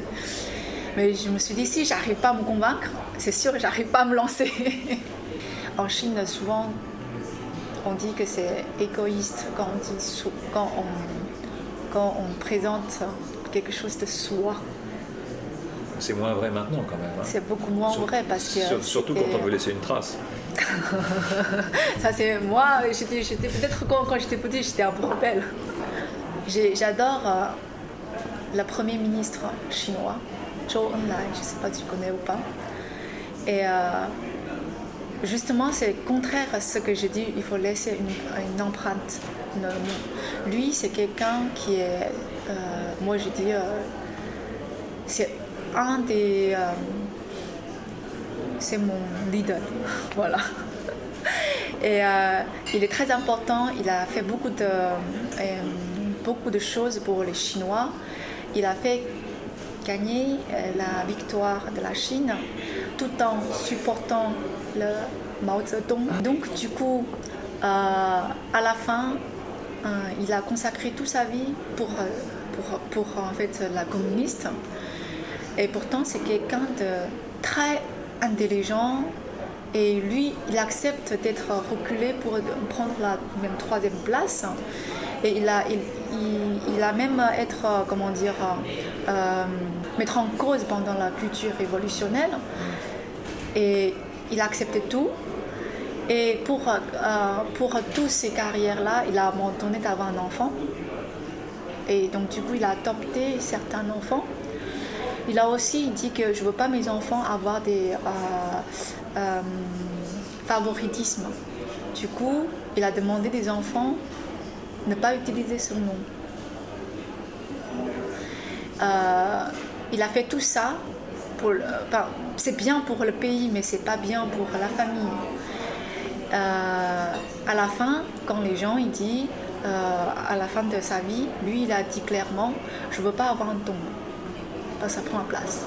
Speaker 2: Mais je me suis dit, si j'arrive pas à me convaincre, c'est sûr j'arrive pas à me lancer. [laughs] en Chine, souvent, on dit que c'est égoïste quand on, quand, quand on présente quelque chose de soi.
Speaker 1: C'est moins vrai maintenant quand même. Hein.
Speaker 2: C'est beaucoup moins vrai parce que.
Speaker 1: surtout quand on veut laisser une trace. [laughs]
Speaker 2: ça c'est moi, j'étais, peut-être quand, quand j'étais petite, j'étais un peu rebelle. j'adore euh, le premier ministre chinois, Zhou Enlai, je ne sais pas si tu connais ou pas. Et euh, justement, c'est contraire à ce que j'ai dit, il faut laisser une, empreinte. Lui, c'est quelqu'un qui est, euh, moi je dis, c'est un des. Euh, c'est mon leader. [laughs] voilà. Et euh, il est très important. Il a fait beaucoup de, euh, beaucoup de choses pour les Chinois. Il a fait gagner la victoire de la Chine tout en supportant le Mao Zedong. Donc, du coup, à la fin, il a consacré toute sa vie pour, pour, pour en fait, la communiste. Et pourtant, c'est quelqu'un de très intelligent. Et lui, il accepte d'être reculé pour prendre la même troisième place. Et il a, il, il, a même être, comment dire, euh, mettre en cause pendant la culture révolutionnelle. Et il a accepté tout. Et pour, euh, pour toutes ces carrières-là, il a abandonné d'avoir un enfant. Et donc, du coup, il a adopté certains enfants. Il a aussi dit que je ne veux pas mes enfants avoir des euh, euh, favoritismes. Du coup, il a demandé des enfants ne pas utiliser ce nom. Euh, il a fait tout ça pour. c'est bien pour le pays, mais c'est pas bien pour la famille. à la fin, quand les gens ils disent à la fin de sa vie, lui il a dit clairement, je veux pas avoir un tombe ça prend la place.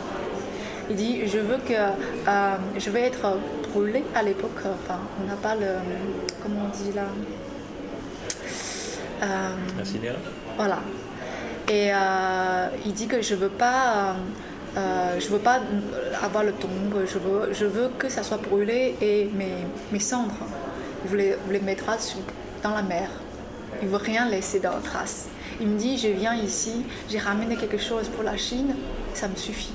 Speaker 2: Il dit je veux que euh, je vais être brûlé à l'époque. Enfin, on n'a pas le comment on dit là.
Speaker 1: Euh,
Speaker 2: voilà. Et euh, il dit que je veux pas. je veux pas avoir le tombe, je veux, je veux que ça soit brûlé et mes, mes cendres, je les, les mettra dans la mer. Il veut rien laisser dans la trace. Il me dit, je viens ici, j'ai ramené quelque chose pour la Chine, ça me suffit.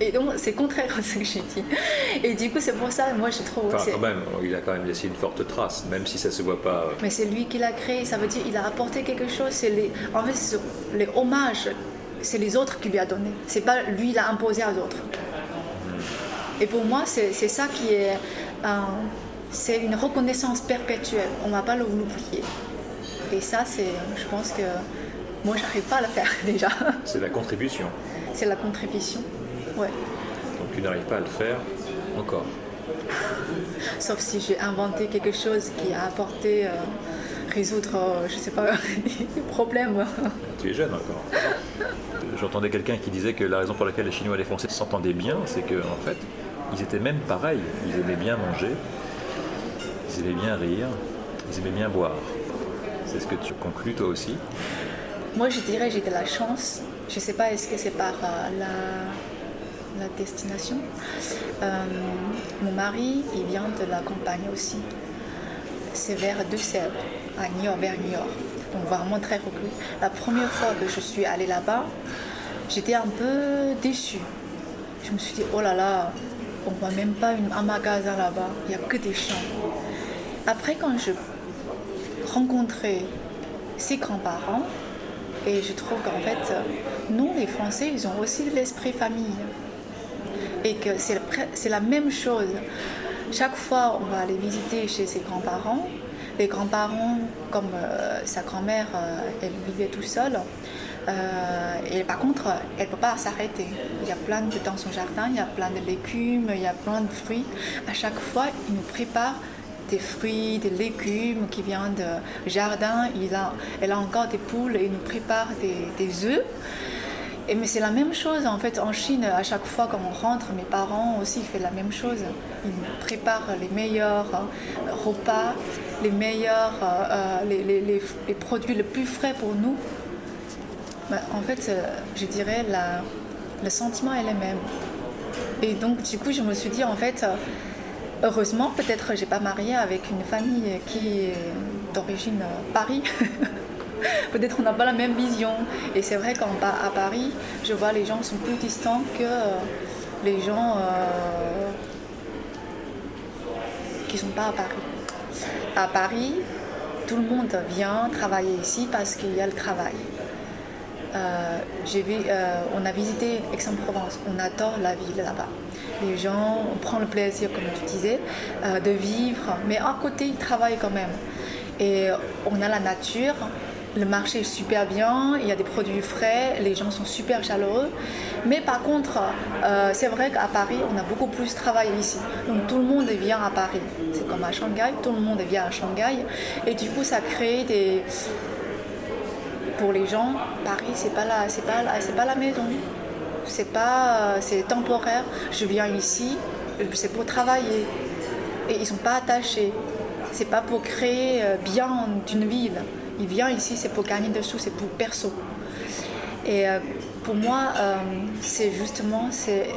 Speaker 2: Et donc, c'est contraire [laughs] à ce que j'ai dit. Et du coup, c'est pour ça, moi, j'ai trop.
Speaker 1: Enfin, quand même, il a quand même laissé une forte trace, même si ça se voit pas.
Speaker 2: Mais c'est lui qui l'a créé, ça veut dire il a apporté quelque chose. C'est les, en fait, les hommages, c'est les autres qui lui a donné. C'est pas lui, il a imposé aux autres. Et pour moi, c'est ça qui est. c'est une reconnaissance perpétuelle. On ne va pas l'oublier. Et ça, c'est, je pense que moi, j'arrive pas à le faire [laughs] déjà.
Speaker 1: C'est la contribution.
Speaker 2: C'est la contribution, ouais.
Speaker 1: Donc tu n'arrives pas à le faire encore.
Speaker 2: Sauf si j'ai inventé quelque chose qui a apporté euh, résoudre, euh, je sais pas, [laughs] des problèmes.
Speaker 1: Tu es jeune encore. J'entendais quelqu'un qui disait que la raison pour laquelle les Chinois et les Français s'entendaient bien, c'est qu'en en fait, ils étaient même pareils. Ils aimaient bien manger, ils aimaient bien rire, ils aimaient bien boire. C'est ce que tu conclus toi aussi
Speaker 2: Moi, je dirais j'ai de la chance. Je ne sais pas, est-ce que c'est par euh, la, destination? Euh, Mon mari, il vient de la campagne aussi. C'est vers Deux-Sèvres, à York, vers York. Donc vraiment très reculé. La première fois que je suis allée là-bas, j'étais un peu déçue. Je me suis dit, oh là là, on voit même pas un magasin là-bas, il n'y a que des champs. Après, quand je rencontrer ses grands-parents. Et je trouve qu'en fait, nous, les Français, ils ont aussi l'esprit famille. Et que c'est la même chose. Chaque fois, on va aller visiter chez ses grands-parents. Les grands-parents, comme euh, sa grand-mère, euh, elle vivait tout seule. Euh, et par contre, elle ne peut pas s'arrêter. Il y a plein de dans son jardin, il y a plein de légumes, il y a plein de fruits. À chaque fois, il nous prépare des fruits, des légumes qui viennent du jardin. Il a, elle a encore des poules et nous prépare des, des œufs. Et mais c'est la même chose en fait en Chine. À chaque fois quand on rentre, mes parents aussi font la même chose. Ils préparent les meilleurs euh, repas, les meilleurs, euh, euh, les, produits les plus frais pour nous. Bah, en fait, je dirais la, le sentiment est le même. Et donc du coup, je me suis dit en fait, heureusement peut-être j'ai pas marié avec une famille qui est d'origine Paris. [laughs] peut-être on n'a pas la même vision. Et c'est vrai qu'à à Paris, je vois les gens sont plus distants que euh, les gens euh, qui sont pas à Paris. À Paris, tout le monde vient travailler ici parce qu'il y a le travail. Euh, on a visité Aix-en-Provence, on adore la ville là-bas. Les gens, on prend le plaisir, comme tu disais, de vivre, mais à côté, ils travaillent quand même. Et on a la nature, le marché est super bien, il y a des produits frais, les gens sont super chaleureux. Mais par contre, euh, c'est vrai qu'à Paris, on a beaucoup plus travaillé ici. Donc tout le monde vient à Paris. C'est comme à Shanghai, tout le monde vient à Shanghai. Et du coup, ça crée des. Pour les gens, Paris, c'est pas pas, c'est pas la maison. C'est pas, c'est temporaire. Je viens ici, c'est pour travailler. Et ils sont pas attachés. C'est pas pour créer euh, bien d'une ville il vient ici, c'est pour gagner dessous, c'est pour perso. Et euh, pour moi, euh, c'est justement c'est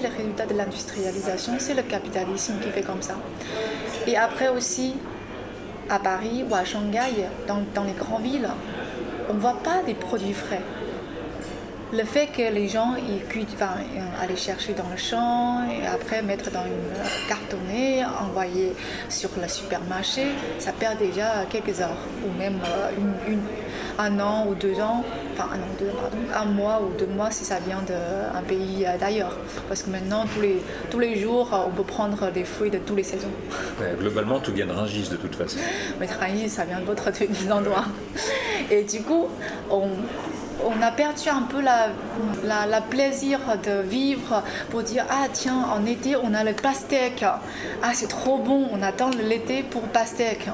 Speaker 2: le résultat de l'industrialisation, c'est le capitalisme qui fait comme ça. Et après aussi, à Paris ou à Shanghai, dans, dans les grandes villes, on ne voit pas des produits frais le fait que les gens ils enfin, aller chercher dans le champ et après mettre dans une cartonnée, envoyer sur le supermarché, ça perd déjà quelques heures ou même euh, une, un an ou deux ans, enfin un an deux pardon, un mois ou deux mois si ça vient d'un pays euh, d'ailleurs. Parce que maintenant tous les, tous les jours on peut prendre des fruits de toutes les saisons.
Speaker 1: globalement tout vient de Rungis de toute façon.
Speaker 2: Mais Rungis ça vient d'autres [laughs] endroits. Et du coup on on a perdu un peu la, la, plaisir de vivre pour dire ah tiens en été on a le pastèque. Ah c'est trop bon on attend l'été pour pastèque.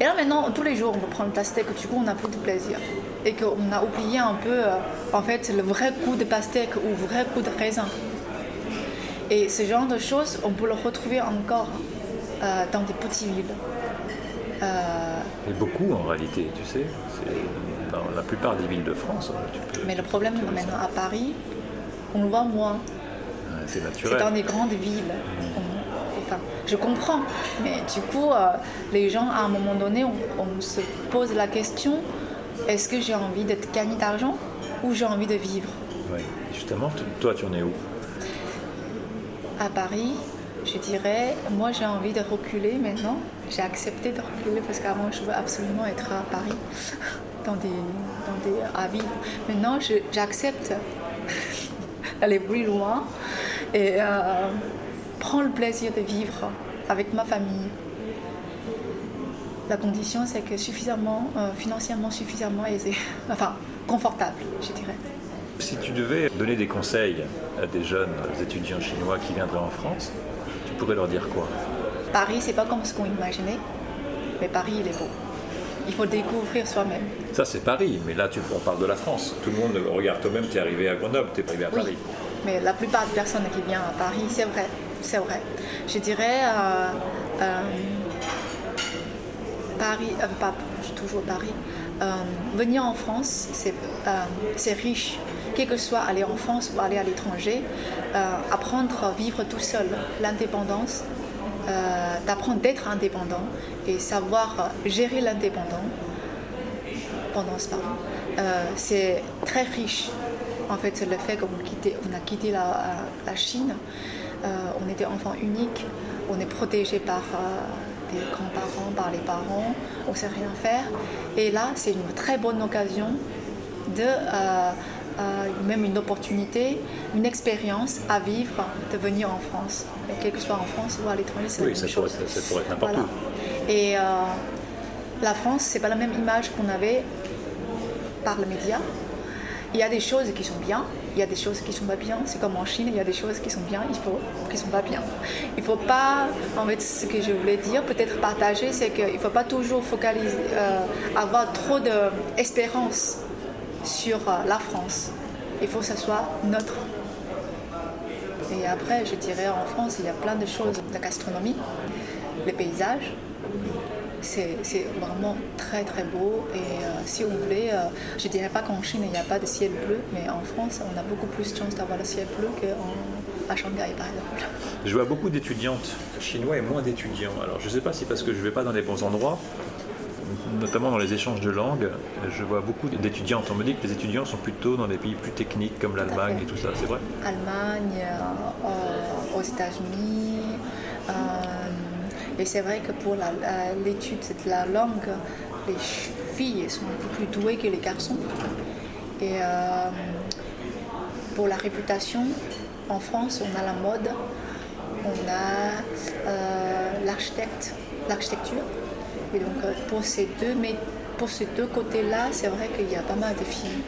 Speaker 2: Et là maintenant tous les jours on peut prendre le pastèque du coup on a plus de plaisir. Et qu'on a oublié un peu euh, en fait le vrai goût de pastèque ou le vrai goût de raisin. Et ce genre de choses on peut le retrouver encore euh, dans des petites villes.
Speaker 1: Euh, et beaucoup en réalité tu sais dans la plupart des villes de France.
Speaker 2: Hein, Mais le problème maintenant à Paris, on le voit moins.
Speaker 1: c'est naturel.
Speaker 2: C'est dans les grandes villes. enfin, je comprends, mais du coup, euh, les gens, à un moment donné, on, se pose la question est-ce que j'ai envie d'être gagné d'argent ou j'ai envie de vivre?
Speaker 1: Oui, justement, toi, tu en es où?
Speaker 2: À Paris, je dirais, moi j'ai envie de reculer maintenant. J'ai accepté de reculer parce qu'avant je voulais absolument être à Paris. [laughs] dans des, dans des avis. Maintenant, j'accepte [laughs] d'aller plus loin et euh, prendre le plaisir de vivre avec ma famille. La condition, c'est que suffisamment, euh, financièrement suffisamment aisé, [laughs] enfin confortable, je dirais.
Speaker 1: Si tu devais donner des conseils à des jeunes étudiants chinois qui viendraient en France, tu pourrais leur dire quoi?
Speaker 2: Paris, c'est pas comme ce qu'on imaginait, mais Paris, il est beau il faut découvrir soi-même.
Speaker 1: Ça, c'est Paris, mais là, tu, on parle de la France. Tout le monde regarde toi-même, tu es arrivé à Grenoble, tu es arrivé à Paris.
Speaker 2: Mais la plupart des personnes qui viennent à Paris, c'est vrai, c'est vrai. Je dirais, euh, euh, Paris, euh, pas toujours Paris, venir en France, c'est riche. Quel que soit aller en France ou aller à l'étranger, apprendre à vivre tout seul, l'indépendance, euh, d'apprendre d'être indépendant et savoir gérer l'indépendant pendant ce temps. Euh, c'est très riche. En fait, le fait qu'on on a quitté la, Chine, euh, on était enfant unique, on est protégé par les grands-parents, par les parents, on ne sait rien faire. Et là, c'est une très bonne occasion de, euh, même une opportunité, une expérience à vivre, de venir en France. Et quel que soit en France ou à l'étranger, c'est la même
Speaker 1: ça
Speaker 2: chose.
Speaker 1: Pourrait, ça pourrait être n'importe
Speaker 2: Voilà.
Speaker 1: où.
Speaker 2: Et euh, la France, c'est pas la même image qu'on avait par les médias. Il y a des choses qui sont bien, il y a des choses qui sont pas bien. C'est comme en Chine, il y a des choses qui sont bien, il faut qui sont pas bien. Il faut pas, en fait, ce que je voulais dire, peut-être partager, c'est qu'il faut pas toujours focaliser, euh, avoir trop d'espérance sur euh, la France. Il faut que ça soit neutre. Et après, je dirais en France, il y a plein de choses. La gastronomie, les paysages, c'est vraiment très très beau. Et euh, si on voulait, euh, je dirais pas qu'en Chine il n'y a pas de ciel bleu, mais en France on a beaucoup plus de chances d'avoir le ciel bleu qu'à Shanghai par exemple.
Speaker 1: Je vois beaucoup d'étudiantes chinois et moins d'étudiants. Alors je ne sais pas si parce que je ne vais pas dans les bons endroits, notamment dans les échanges de langues, je vois beaucoup d'étudiantes. On me dit que les étudiants sont plutôt dans des pays plus techniques comme l'Allemagne et tout ça, c'est vrai?
Speaker 2: Allemagne, euh, euh, aux États-Unis. euh, et c'est vrai que pour l'étude de la langue, les filles sont peu plus douées que les garçons. Et pour la réputation, en France, on a la mode, on a l'architecte, l'architecture. Et donc euh, pour ces deux, mais pour ces deux côtés-là, c'est vrai qu'il y a pas mal de filles.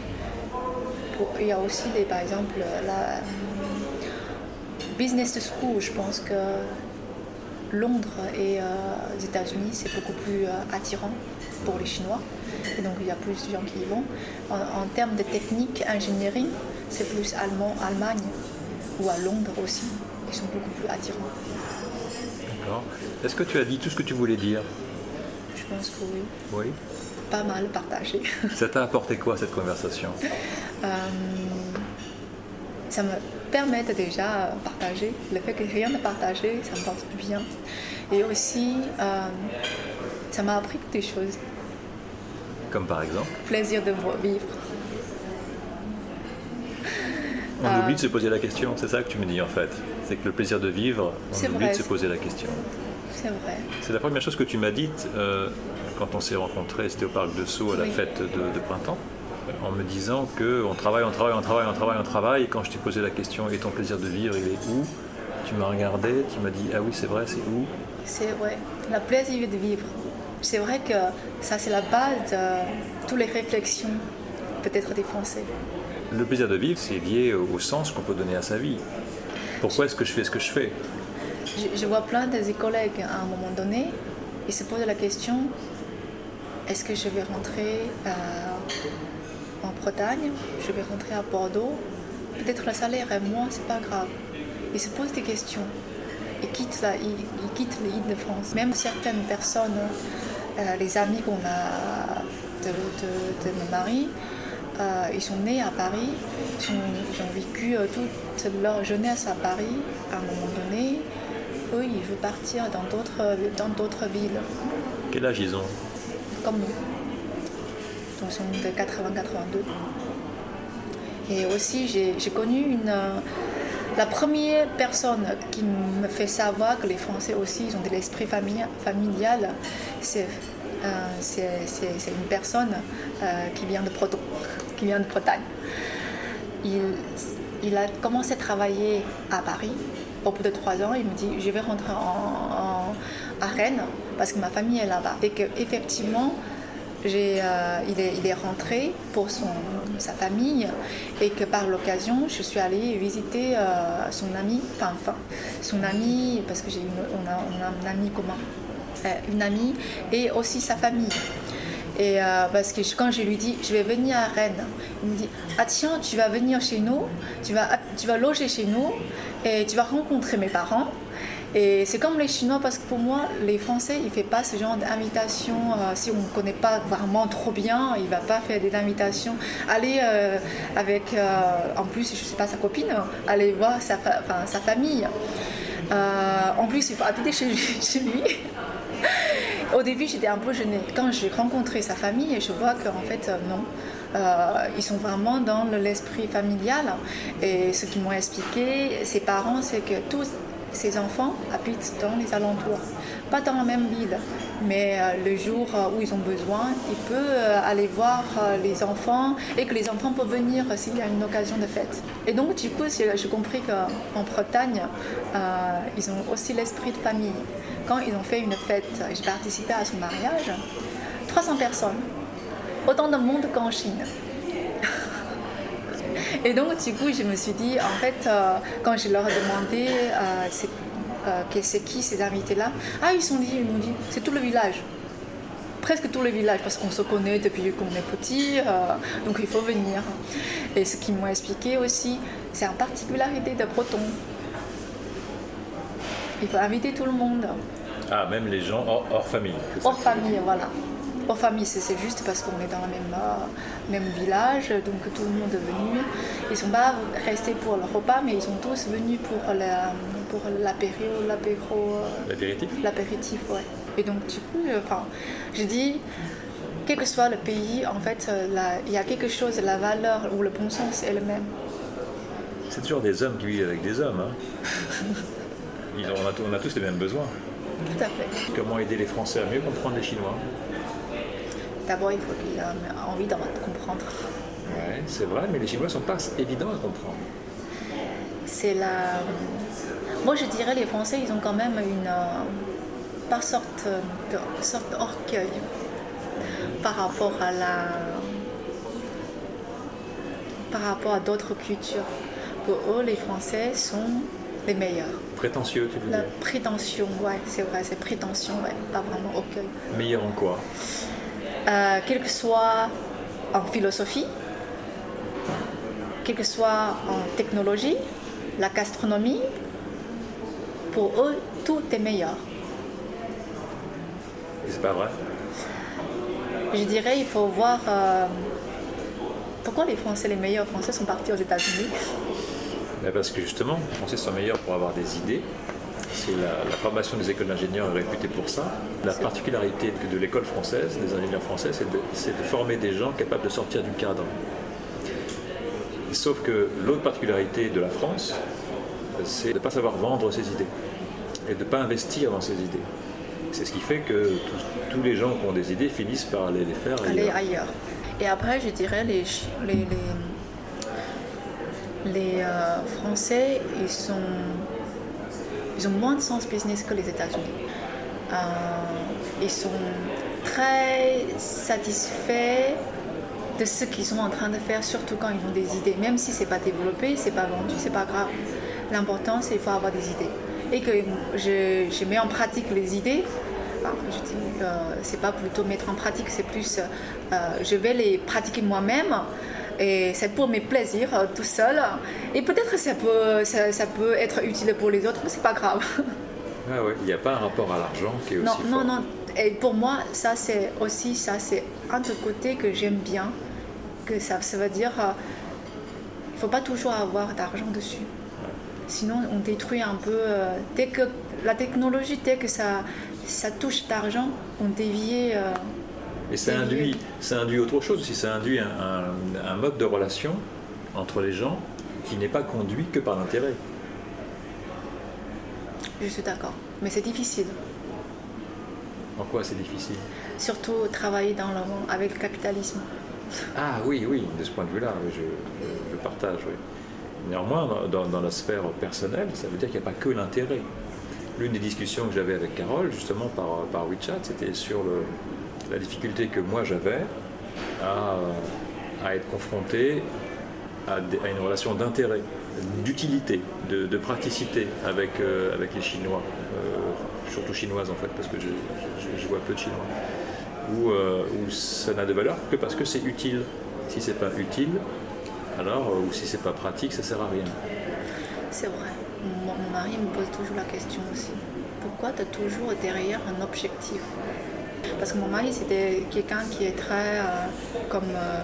Speaker 2: Pour- il y a aussi, des, par exemple, la euh, business school. Je pense que Londres et euh, les États-Unis, c'est beaucoup plus attirant pour les Chinois. Et donc il y a plus de gens qui y vont. En, termes de technique, ingénierie, c'est plus allemand, Allemagne ou à Londres aussi. Ils sont beaucoup plus attirants.
Speaker 1: D'accord. Est-ce que tu as dit tout ce que tu voulais dire?
Speaker 2: Pense que oui,
Speaker 1: Oui.
Speaker 2: pas mal partagé. [laughs]
Speaker 1: Ça t'a apporté quoi cette conversation?
Speaker 2: Euh, ça me permet de déjà partager. Le fait que rien ne partager, ça me porte du bien. Et aussi, euh, ça m'a appris des choses.
Speaker 1: Comme par exemple?
Speaker 2: Plaisir de vivre.
Speaker 1: On
Speaker 2: Euh,
Speaker 1: oublie de se poser la question, c'est ça que tu me dis en fait. C'est que le plaisir de vivre, on oublie
Speaker 2: vrai.
Speaker 1: de se poser la question.
Speaker 2: C'est vrai.
Speaker 1: C'est la première chose que tu m'as dite euh, quand on s'est rencontrés, c'était au parc de Sceaux à la
Speaker 2: Oui.
Speaker 1: fête de, de printemps, en me disant que on travaille, on travaille, on travaille, on travaille, on travaille, et quand je t'ai posé la question et ton plaisir de vivre, il est où? Tu m'as regardé, tu m'as dit ah oui c'est vrai, c'est où?
Speaker 2: C'est vrai. Le plaisir de vivre. C'est vrai que ça, c'est la base de toutes les réflexions, peut-être des Français.
Speaker 1: Le plaisir de vivre, c'est lié au sens qu'on peut donner à sa vie. Pourquoi est-ce que je fais ce que je fais?
Speaker 2: Je, vois plein de collègues à un moment donné, ils se posent la question est-ce que je vais rentrer euh, en Bretagne? Je vais rentrer à Bordeaux? Peut-être le salaire est moins, c'est pas grave. Ils se posent des questions. Ils quittent, la, ils, quittent l'île de France. Même certaines personnes, euh, les amis qu'on a de, mon mari, euh, ils sont nés à Paris, ils, ont- vécu toute leur jeunesse à Paris. À un moment donné, eux, ils veulent partir dans d'autres, dans d'autres villes,
Speaker 1: Quel âge ils ont
Speaker 2: comme nous. Donc, ils sont de 80-82. Et aussi, j'ai, j'ai connu une, euh, la première personne qui me fait savoir que les Français aussi, ils ont de l'esprit famili- familial. C'est, euh, c'est, une personne euh, qui vient de Breton, qui vient de Bretagne. Il, il a commencé à travailler à Paris. Au bout de trois ans, il me dit Je vais rentrer en, en- à Rennes parce que ma famille est là-bas. Et qu'effectivement, euh, il, est, il est rentré pour son, sa famille et que par l'occasion, je suis allée visiter euh, son ami, enfin, son ami, parce que j'ai on, a, on a un ami commun, euh, une amie et aussi sa famille. Et euh, parce que quand je lui dis je vais venir à Rennes, il me dit ah tiens tu vas venir chez nous, tu vas tu vas loger chez nous et tu vas rencontrer mes parents. Et c'est comme les Chinois parce que pour moi les Français ils ne font pas ce genre d'invitation euh, si on ne connaît pas vraiment trop bien, il va pas faire des invitations. Aller euh, avec euh, en plus je sais pas sa copine, aller voir sa famille. En plus il faut habiter chez lui. [laughs] Chez lui. Au début, j'étais un peu gênée. Quand j'ai rencontré sa famille, je vois qu'en fait, non. Euh, ils sont vraiment dans le- l'esprit familial. Et ce qu'ils m'ont expliqué, ses parents, c'est que tous ces enfants habitent dans les alentours, pas dans la même ville, mais euh, le jour euh, où ils ont besoin, il peut aller voir les enfants et que les enfants peuvent venir s'il y a une occasion de fête. Et donc du coup, j'ai compris qu'en Bretagne, ils ont aussi l'esprit de famille. Quand ils ont fait une fête, j'ai participé à son mariage, 300 personnes, autant de monde qu'en Chine. Et donc, du coup, je me suis dit, en fait, quand je leur ai demandé, c'est euh, c'est qui ces invités-là Ah, ils sont dit, ils m'ont dit, c'est tout le village. Presque tout le village, parce qu'on se connaît depuis qu'on est petit, euh, donc il faut venir. Et ce qu'ils m'ont expliqué aussi, c'est une particularité de Breton. Il faut inviter tout le monde.
Speaker 1: Ah, même les gens hors famille.
Speaker 2: Hors famille, voilà en famille, c'est juste parce qu'on est dans le même, euh, même village, donc tout le monde est venu. Ils ne sont pas restés pour le repas, mais ils sont tous venus pour pour l'apéro, l'apéro.
Speaker 1: Euh, l'apéritif
Speaker 2: L'apéritif, ouais. Et donc du coup, euh, enfin, je dis, quel que soit le pays, en fait, il y a quelque chose, la valeur ou le bon sens est le même.
Speaker 1: C'est toujours des hommes qui vivent avec des hommes. Hein. [laughs] on, a, on a tous les mêmes besoins.
Speaker 2: Tout à fait.
Speaker 1: Comment aider les Français à mieux comprendre les Chinois?
Speaker 2: D'abord, il faut qu'il ait envie d'en comprendre.
Speaker 1: Oui, c'est vrai, mais les Chinois ne sont pas évidents à comprendre.
Speaker 2: C'est la. Moi, je dirais les Français, ils ont quand même une. pas sorte de sorte d'orgueil par rapport à la. par rapport à d'autres cultures. Pour eux, les Français sont les meilleurs.
Speaker 1: Prétentieux, tu veux
Speaker 2: la
Speaker 1: dire?
Speaker 2: prétention, ouais, c'est vrai, c'est prétention, ouais, pas vraiment orgueil.
Speaker 1: Meilleur en quoi?
Speaker 2: Euh, quel que soit en philosophie, quel que soit en technologie, la gastronomie, pour eux, tout est meilleur.
Speaker 1: C'est pas vrai?
Speaker 2: Je dirais, il faut voir euh, pourquoi les Français, les meilleurs Français, sont partis aux États-Unis?
Speaker 1: Parce que justement, les Français sont meilleurs pour avoir des idées, c'est la, formation des écoles d'ingénieurs est réputée pour ça. La particularité de, l'école française, des ingénieurs français, c'est de, former des gens capables de sortir du cadre. Sauf que l'autre particularité de la France, c'est de ne pas savoir vendre ses idées et de ne pas investir dans ses idées. C'est ce qui fait que tous, les gens qui ont des idées finissent par aller les faire
Speaker 2: ailleurs. ailleurs. Et après, je dirais, les, les, les, euh, Français, ils sont ils ont moins de sens business que les États-Unis. Euh, ils sont très satisfaits de ce qu'ils sont en train de faire, surtout quand ils ont des idées. Même si c'est pas développé, c'est pas vendu, c'est pas grave. L'important, c'est qu'il faut avoir des idées. Et que je, mets en pratique les idées. je dis, euh, c'est pas plutôt mettre en pratique, c'est plus, euh, je vais les pratiquer moi-même et c'est pour mes plaisirs euh, tout seul. Et peut-être ça peut, ça, peut être utile pour les autres, mais c'est pas grave.
Speaker 1: Ah ouais, il n'y a pas un rapport à l'argent qui est
Speaker 2: non,
Speaker 1: aussi
Speaker 2: Non, non, Et pour moi, ça c'est aussi ça, c'est un de côté que j'aime bien. Que ça, ça veut dire, il euh, ne faut pas toujours avoir d'argent dessus. Sinon, on détruit un peu. Euh, dès que la technologie, dès que ça, ça touche d'argent, on dévie.
Speaker 1: Et ça induit, ça induit autre chose aussi, ça induit un, mode de relation entre les gens qui n'est pas conduit que par l'intérêt.
Speaker 2: Je suis d'accord, mais c'est difficile.
Speaker 1: En quoi c'est difficile?
Speaker 2: Surtout travailler dans le monde avec le capitalisme.
Speaker 1: Ah oui, oui, de ce point de vue-là, je, je, partage. Oui. Néanmoins, dans, la sphère personnelle, ça veut dire qu'il n'y a pas que l'intérêt. L'une des discussions que j'avais avec Carole, justement par, par WeChat, c'était sur le, la difficulté que moi j'avais à, être confronté à, une relation d'intérêt, d'utilité, de, praticité avec, euh, avec les Chinois, euh, surtout chinoises en fait, parce que je, vois peu de Chinois, où, euh, ça n'a de valeur que parce que c'est utile. Si c'est pas utile, alors, ou si c'est pas pratique, ça sert à rien.
Speaker 2: C'est vrai. Mon mari me pose toujours la question aussi. Pourquoi tu as toujours derrière un objectif? Parce que mon mari, c'était quelqu'un qui est très, euh, comme euh,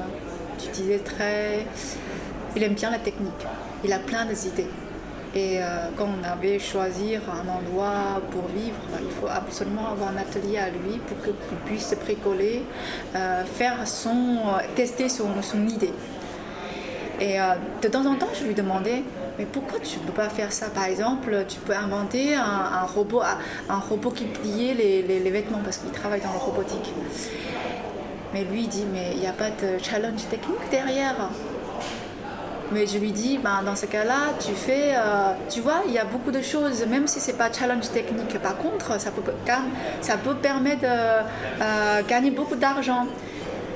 Speaker 2: tu disais, très. Il aime bien la technique. Il a plein d'idées. Et euh, quand on avait choisi un endroit pour vivre, il faut absolument avoir un atelier à lui pour qu'il puisse bricoler, faire son, tester son, son idée. Et de temps en temps, je lui demandais mais pourquoi tu ne peux pas faire ça? Par exemple, tu peux inventer un, robot, un robot qui pliait les, vêtements parce qu'il travaille dans la robotique. Mais lui il dit, mais il n'y a pas de challenge technique derrière. Mais je lui dis, ben, dans ce cas-là, tu fais, euh, tu vois, il y a beaucoup de choses, même si c'est pas challenge technique. Par contre, ça peut, ça peut permettre de euh, gagner beaucoup d'argent.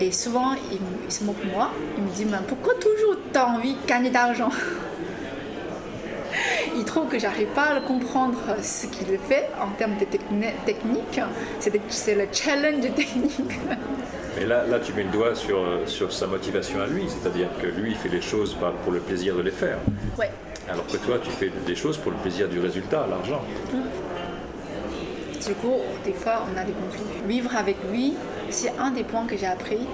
Speaker 2: Et souvent, il, se moque de moi. Il me dit, mais pourquoi toujours tu as envie de gagner d'argent? [laughs] il trouve que j'arrive pas à comprendre ce qu'il fait en termes de technique. C'est le challenge [laughs] technique.
Speaker 1: Mais là, là, tu mets le doigt sur, sur sa motivation à lui, c'est-à-dire que lui, il fait les choses pour le plaisir de les faire.
Speaker 2: Ouais.
Speaker 1: Alors que toi, tu fais des choses pour le plaisir du résultat, l'argent.
Speaker 2: Du coup, des fois, on a des conflits. Vivre avec lui, c'est un des points que j'ai appris.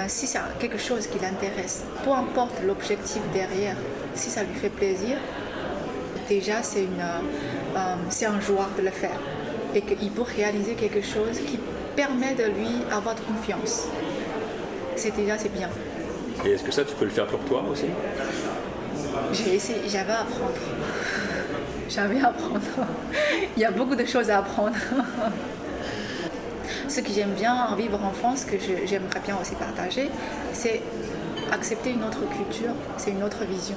Speaker 2: Euh, si c'est quelque chose qui l'intéresse, peu importe l'objectif derrière, si ça lui fait plaisir, déjà c'est euh, euh, un joie de le faire et qu'il peut réaliser quelque chose qui permet de lui avoir confiance. C'est déjà c'est bien.
Speaker 1: Et est-ce que ça tu peux le faire pour toi aussi?
Speaker 2: J'ai essayé, j'avais à apprendre. [laughs] J'avais à apprendre. [laughs] Il y a beaucoup de choses à apprendre. [laughs] Ce que j'aime bien en vivre en France, que j'aimerais bien aussi partager, c'est accepter une autre culture, c'est une autre vision.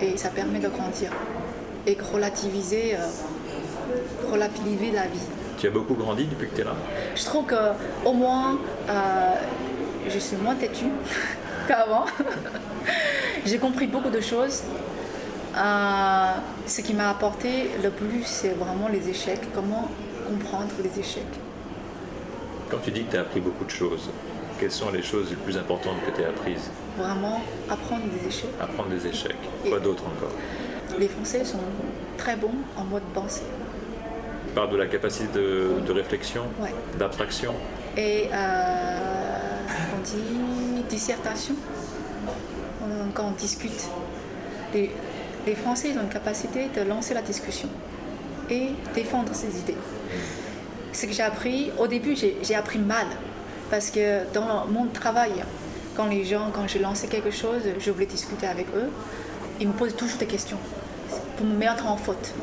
Speaker 2: Et ça permet de grandir et relativiser, euh, relativiser la vie.
Speaker 1: Tu as beaucoup grandi depuis que tu es là
Speaker 2: Je trouve qu'au moins, euh, je suis moins têtue [laughs] qu'avant. [laughs] J'ai compris beaucoup de choses. Euh, ce qui m'a apporté le plus, c'est vraiment les échecs. Comment comprendre les échecs?
Speaker 1: Quand tu dis que tu as appris beaucoup de choses, quelles sont les choses les plus importantes que tu as apprises?
Speaker 2: Vraiment apprendre des échecs.
Speaker 1: Apprendre des échecs. Quoi d'autre encore?
Speaker 2: Les Français sont très bons en mode pensée.
Speaker 1: Tu parles de la capacité de, réflexion, d'abstraction
Speaker 2: Et euh, on dit dissertation quand on discute. Les, les Français ont une capacité de lancer la discussion et défendre ses idées. Ce que j'ai appris, au début j'ai appris mal, parce que dans mon travail, quand les gens, quand je lançais quelque chose, je voulais discuter avec eux, ils me posent toujours des questions pour me mettre en faute.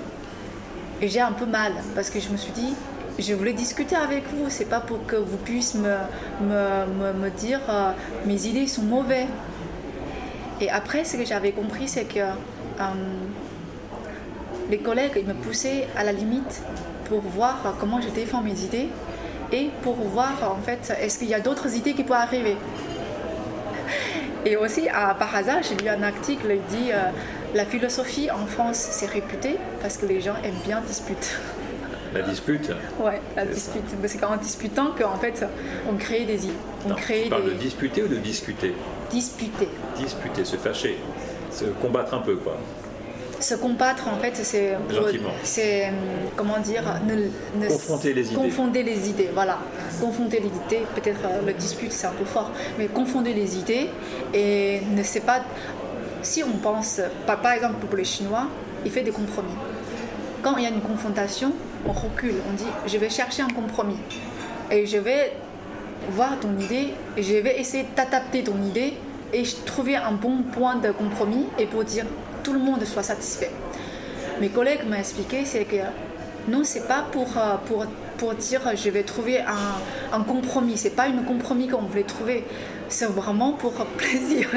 Speaker 2: Et j'ai un peu mal parce que je me suis dit, je voulais discuter avec vous, c'est pas pour que vous puissiez me, me, me, dire euh, mes idées sont mauvaises. Et après, ce que j'avais compris, c'est que euh, les collègues ils me poussaient à la limite pour voir comment je défends mes idées et pour voir en fait est-ce qu'il y a d'autres idées qui peuvent arriver. Et aussi, par hasard, j'ai lu un article qui dit euh, la philosophie en France, c'est réputé parce que les gens aiment bien disputer.
Speaker 1: La dispute
Speaker 2: Ouais, la dispute. C'est qu'en disputant qu'en fait, on crée des idées. On crée
Speaker 1: tu parles de disputer ou de discuter
Speaker 2: Disputer.
Speaker 1: Disputer, se fâcher, se combattre un peu, quoi.
Speaker 2: Se combattre, en fait, c'est. C'est. Comment dire
Speaker 1: Confronter les idées.
Speaker 2: Confonder les idées, voilà. Confonder les idées, peut-être euh, le dispute, c'est un peu fort, mais confonder les idées et ne sait pas si on pense, par, exemple pour les Chinois, il fait des compromis. Quand il y a une confrontation, on recule, on dit je vais chercher un compromis et je vais voir ton idée et je vais essayer d'adapter ton idée et trouver un bon point de compromis et pour dire tout le monde soit satisfait. Mes collègues m'ont expliqué c'est que non, c'est pas pour, euh, pour, pour dire je vais trouver un, un compromis, c'est pas un compromis qu'on voulait trouver c'est vraiment pour [laughs] plaisir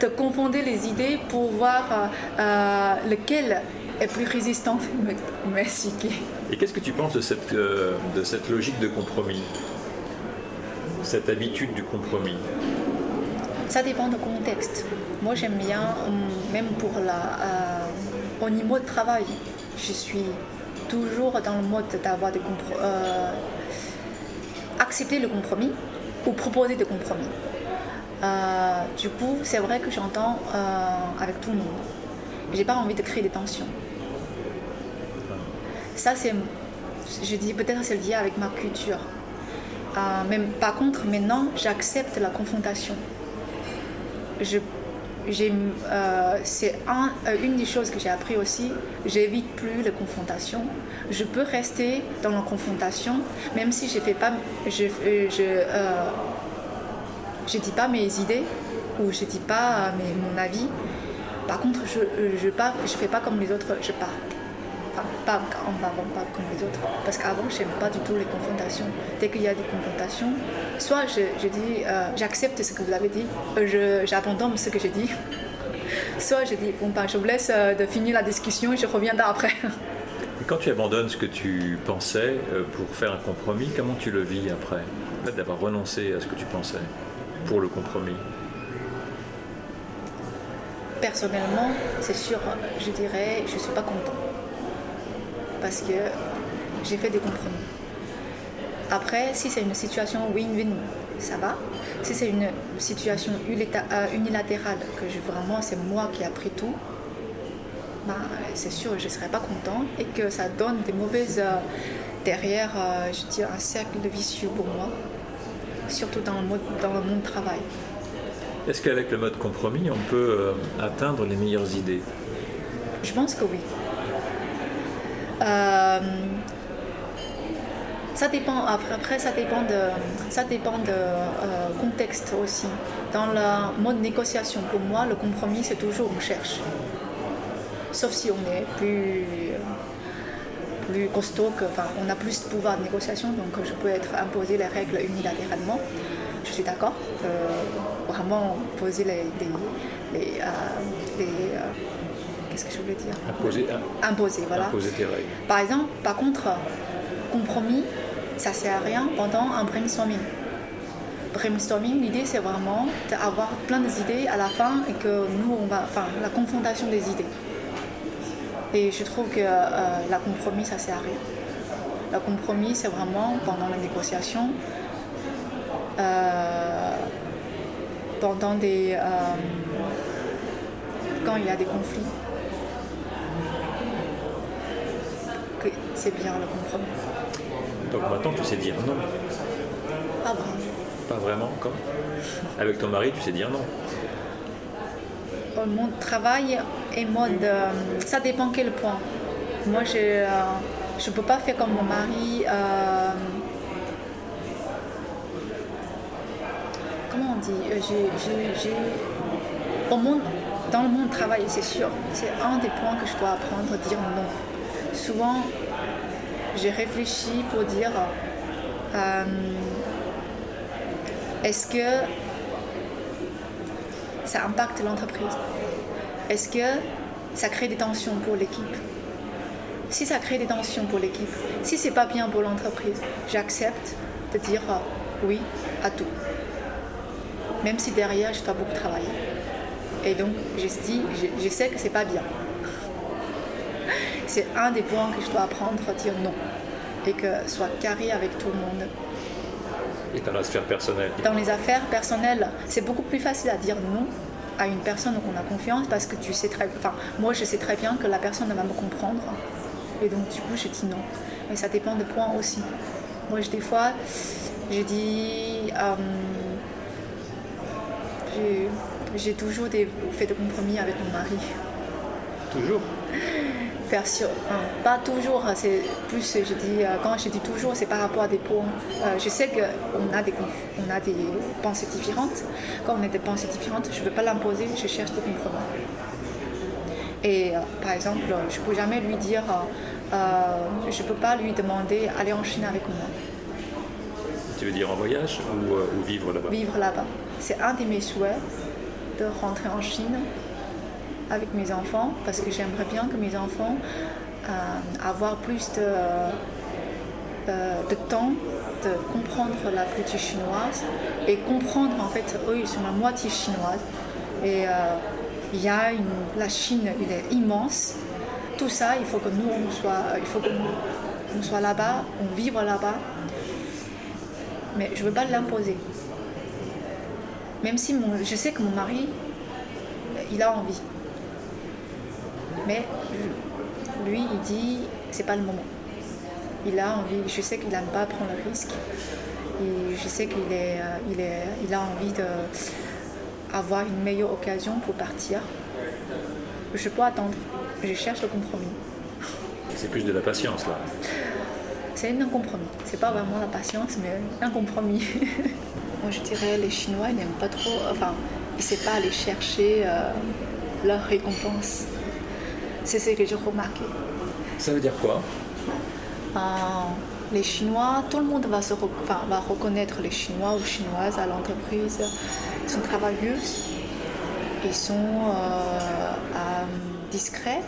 Speaker 2: de, confondre les idées pour voir euh, euh, lequel est plus résistant. [laughs] Merci.
Speaker 1: Et qu'est-ce que tu penses de cette, euh, de cette logique de compromis? Cette habitude du compromis?
Speaker 2: Ça dépend du contexte. Moi, j'aime bien, même pour la, au niveau de travail, je suis toujours dans le mode d'avoir des compromis. accepter le compromis, ou proposer des compromis. Euh, du coup, c'est vrai que j'entends euh, avec tout le monde. J'ai pas envie de créer des tensions. Ça, c'est, je dis peut-être c'est lié avec ma culture. Euh, par contre, maintenant, j'accepte la confrontation. Je, j'ai, c'est un, une des choses que j'ai appris aussi. J'évite plus les confrontations. Je peux rester dans la confrontation, même si je fais pas, je, je, je dis pas mes idées ou je dis pas mon avis, Par contre, je ne je fais pas comme les autres, je pars. Pas en avant, pas comme les autres. Parce qu'avant, je n'aime pas du tout les confrontations. Dès qu'il y a des confrontations, soit je, je dis, euh, j'accepte ce que vous avez dit, euh, j'abandonne ce que j'ai dit. [laughs] Soit je dis, bon, ben, je vous laisse euh, de finir la discussion et je reviendrai après.
Speaker 1: Et [laughs] quand tu abandonnes ce que tu pensais pour faire un compromis, comment tu le vis après? Le fait d'avoir renoncé à ce que tu pensais pour le compromis?
Speaker 2: Personnellement, c'est sûr, je dirais, je ne suis pas content. Parce que j'ai fait des compromis. Après, si c'est une situation win-win, ça va. Si c'est une situation euh, unilatérale, que vraiment c'est moi qui ai pris tout, bah, c'est sûr je ne serais pas content et que ça donne des mauvaises. Euh, derrière, euh, je dis, un cercle de vicieux pour moi, surtout dans le, dans le monde travail.
Speaker 1: Est-ce qu'avec le mode compromis, on peut euh, atteindre les meilleures idées?
Speaker 2: Je pense que oui. Euh, ça dépend, après, ça dépend de, ça dépend de euh, contexte aussi. Dans le mode négociation, pour moi, le compromis, c'est toujours on cherche. Sauf si on est plus, plus costaud, que, enfin, on a plus de pouvoir de négociation, donc je peux être imposer les règles unilatéralement je suis d'accord. Euh, vraiment poser les. les, euh, Qu'est-ce que je voulais dire
Speaker 1: Imposer.
Speaker 2: Imposer, voilà.
Speaker 1: Imposer tes règles.
Speaker 2: Par exemple, par contre, compromis, ça ne sert à rien pendant un brainstorming. Brainstorming, l'idée c'est vraiment d'avoir plein d'idées à la fin et que nous, on va. Enfin, la confrontation des idées. Et je trouve que la compromis, ça sert à rien. La compromis, c'est vraiment pendant la négociation, euh, pendant des, euh, quand il y a des conflits, que c'est bien le compromis.
Speaker 1: Donc maintenant tu sais dire non
Speaker 2: Pas vraiment.
Speaker 1: Pas vraiment encore Avec ton mari tu sais dire non
Speaker 2: Mon travail est mode. Euh, ça dépend quel point. Moi je ne peux pas faire comme mon mari. comment on dit euh, au monde, Dans le monde du travail, c'est sûr, c'est un des points que je dois apprendre, à dire non. Souvent, j'ai réfléchi pour dire euh, est-ce que ça impacte l'entreprise? Est-ce que ça crée des tensions pour l'équipe? Si ça crée des tensions pour l'équipe, si c'est pas bien pour l'entreprise, j'accepte de dire euh, oui à tout même si derrière je dois beaucoup travailler. Et donc je, dis, je, sais que c'est pas bien. C'est un des points que je dois apprendre à dire non. Et que soit carré avec tout le monde.
Speaker 1: Et dans la sphère personnelle.
Speaker 2: Dans les affaires personnelles, c'est beaucoup plus facile à dire non à une personne où on a confiance parce que tu sais très enfin moi je sais très bien que la personne va me comprendre. Et donc du coup je dis non. Mais ça dépend de points aussi. Moi des fois je dis euh, j'ai toujours des, fait de compromis avec mon mari.
Speaker 1: Toujours
Speaker 2: Faire pas toujours, c'est plus, je dis, euh, quand je dis toujours, c'est par rapport à des points. Euh, je sais qu'on a, des, on a des pensées différentes. Quand on a des pensées différentes, je ne veux pas l'imposer, je cherche des compromis. Et euh, par exemple, je ne peux jamais lui dire, je ne peux pas lui demander aller en Chine avec moi.
Speaker 1: Tu veux dire en voyage ou vivre là-bas?
Speaker 2: Vivre là-bas c'est un de mes souhaits de rentrer en Chine avec mes enfants parce que j'aimerais bien que mes enfants euh, avoir plus de, euh, de temps de comprendre la culture chinoise et comprendre en fait eux ils sont la moitié chinoise. Et euh, il y a la Chine il est immense. Tout ça il faut que nous on soit il faut que on soit là-bas on vive là-bas. Mais je veux pas l'imposer. Même si je sais que mon mari, il a envie. Mais lui, il dit, c'est pas le moment. Il a envie, je sais qu'il n'aime pas prendre le risque. Et je sais qu'il est, euh, il est, il a envie d'avoir une meilleure occasion pour partir. Je peux attendre. Je cherche le compromis.
Speaker 1: C'est plus de la patience là.
Speaker 2: C'est un compromis. C'est pas vraiment la patience, mais un compromis. [laughs] Moi, je dirais les Chinois, ils n'aiment pas trop. Enfin, ils ne savent pas aller chercher euh, leur récompense. C'est ce que j'ai remarqué.
Speaker 1: Ça veut dire quoi?
Speaker 2: Euh, les Chinois, tout le monde va, se re- enfin, va reconnaître les Chinois ou Chinoises à l'entreprise. Ils sont travailleux, ils sont euh, euh, discrets,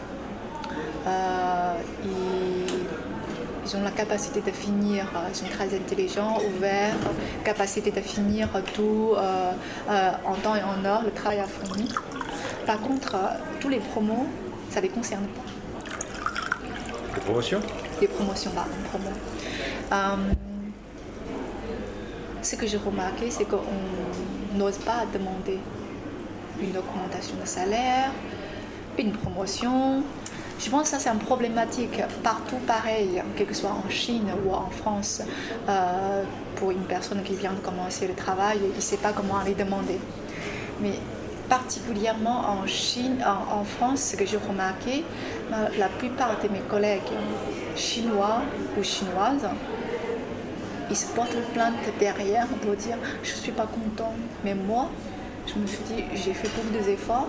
Speaker 2: euh, ils, ils ont la capacité de finir, ils sont très intelligents, ouverts, capacité de finir tout en temps et en heure, le travail à fourni. Par contre, tous les promos, ça ne les concerne pas
Speaker 1: De promotion
Speaker 2: des promotions, pardon, promo. Euh, ce que j'ai remarqué, c'est qu'on n'ose pas demander une augmentation de salaire, une promotion. Je pense que ça, c'est une problématique partout pareil, quel que soit en Chine ou en France. Euh, pour une personne qui vient de commencer le travail, il ne sait pas comment aller demander. Mais particulièrement en Chine, en, en France, ce que j'ai remarqué, euh, la plupart de mes collègues chinois ou chinoises, ils se portent plainte derrière pour dire je suis pas content. Mais moi, je me suis dit j'ai fait beaucoup d'efforts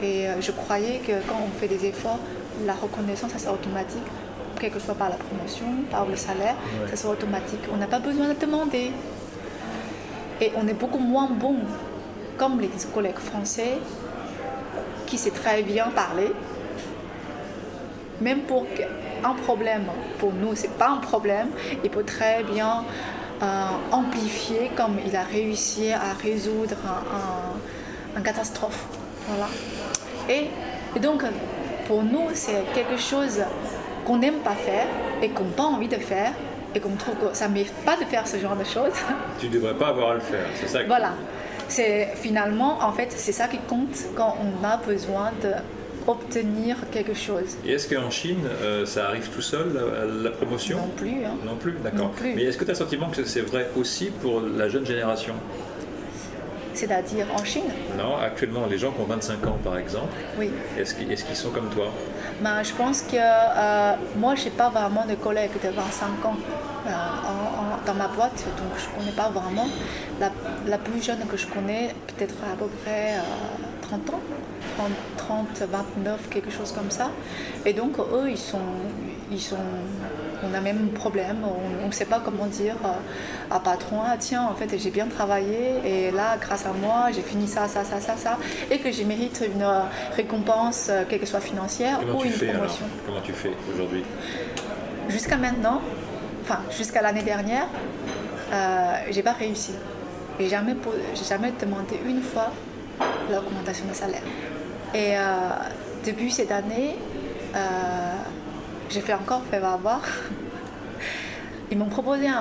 Speaker 2: et euh, je croyais que quand on fait des efforts, la reconnaissance ça c'est automatique, quel que soit par la promotion, par le salaire, ça c'est automatique. On n'a pas besoin de demander. Et on est beaucoup moins bon, comme les collègues français, qui sait très bien parler. Même pour un problème, pour nous, c'est pas un problème, il peut très bien euh, amplifier comme il a réussi à résoudre un, un- une catastrophe. Voilà. Et, et donc, pour nous, c'est quelque chose qu'on n'aime pas faire et qu'on n'a pas envie de faire et qu'on trouve que ça ne mérite pas de faire ce genre de choses.
Speaker 1: Tu ne devrais pas avoir à le faire, c'est ça que...
Speaker 2: Voilà. C'est finalement, en fait, c'est ça qui compte quand on a besoin d'obtenir quelque chose.
Speaker 1: Et est-ce qu'en Chine, euh, ça arrive tout seul, la, la promotion?
Speaker 2: Non plus. hein.
Speaker 1: Non plus, d'accord. Mais est-ce que tu as le sentiment que c'est vrai aussi pour la jeune génération?
Speaker 2: C'est-à-dire en Chine,
Speaker 1: Non, actuellement, les gens qui ont 25 ans, par exemple,
Speaker 2: oui.
Speaker 1: est-ce qu'ils est-ce qu'ils sont comme toi?
Speaker 2: Ben, je pense que euh, moi, je n'ai pas vraiment de collègues de 25 ans euh, en- en- dans ma boîte, donc je ne connais pas vraiment. La, la plus jeune que je connais, peut-être à peu près euh, 30 ans, 30, 30, 29, quelque chose comme ça. Et donc, eux, ils sont. Ils sont on a même un problème, on ne sait pas comment dire euh, à patron, ah tiens, en fait, j'ai bien travaillé et là, grâce à moi, j'ai fini ça, ça, ça, ça, ça, et que je mérite une euh, récompense, euh, quelle que soit financière
Speaker 1: Comment
Speaker 2: ou une
Speaker 1: fais alors?
Speaker 2: promotion.
Speaker 1: Comment tu fais aujourd'hui?
Speaker 2: Jusqu'à maintenant, jusqu'à l'année dernière, euh, j'ai pas réussi. J'ai jamais, jamais demandé une fois l'augmentation de salaire. Et euh, depuis cette année, euh, j'ai fait encore faire avoir. [laughs] Ils m'ont proposé un-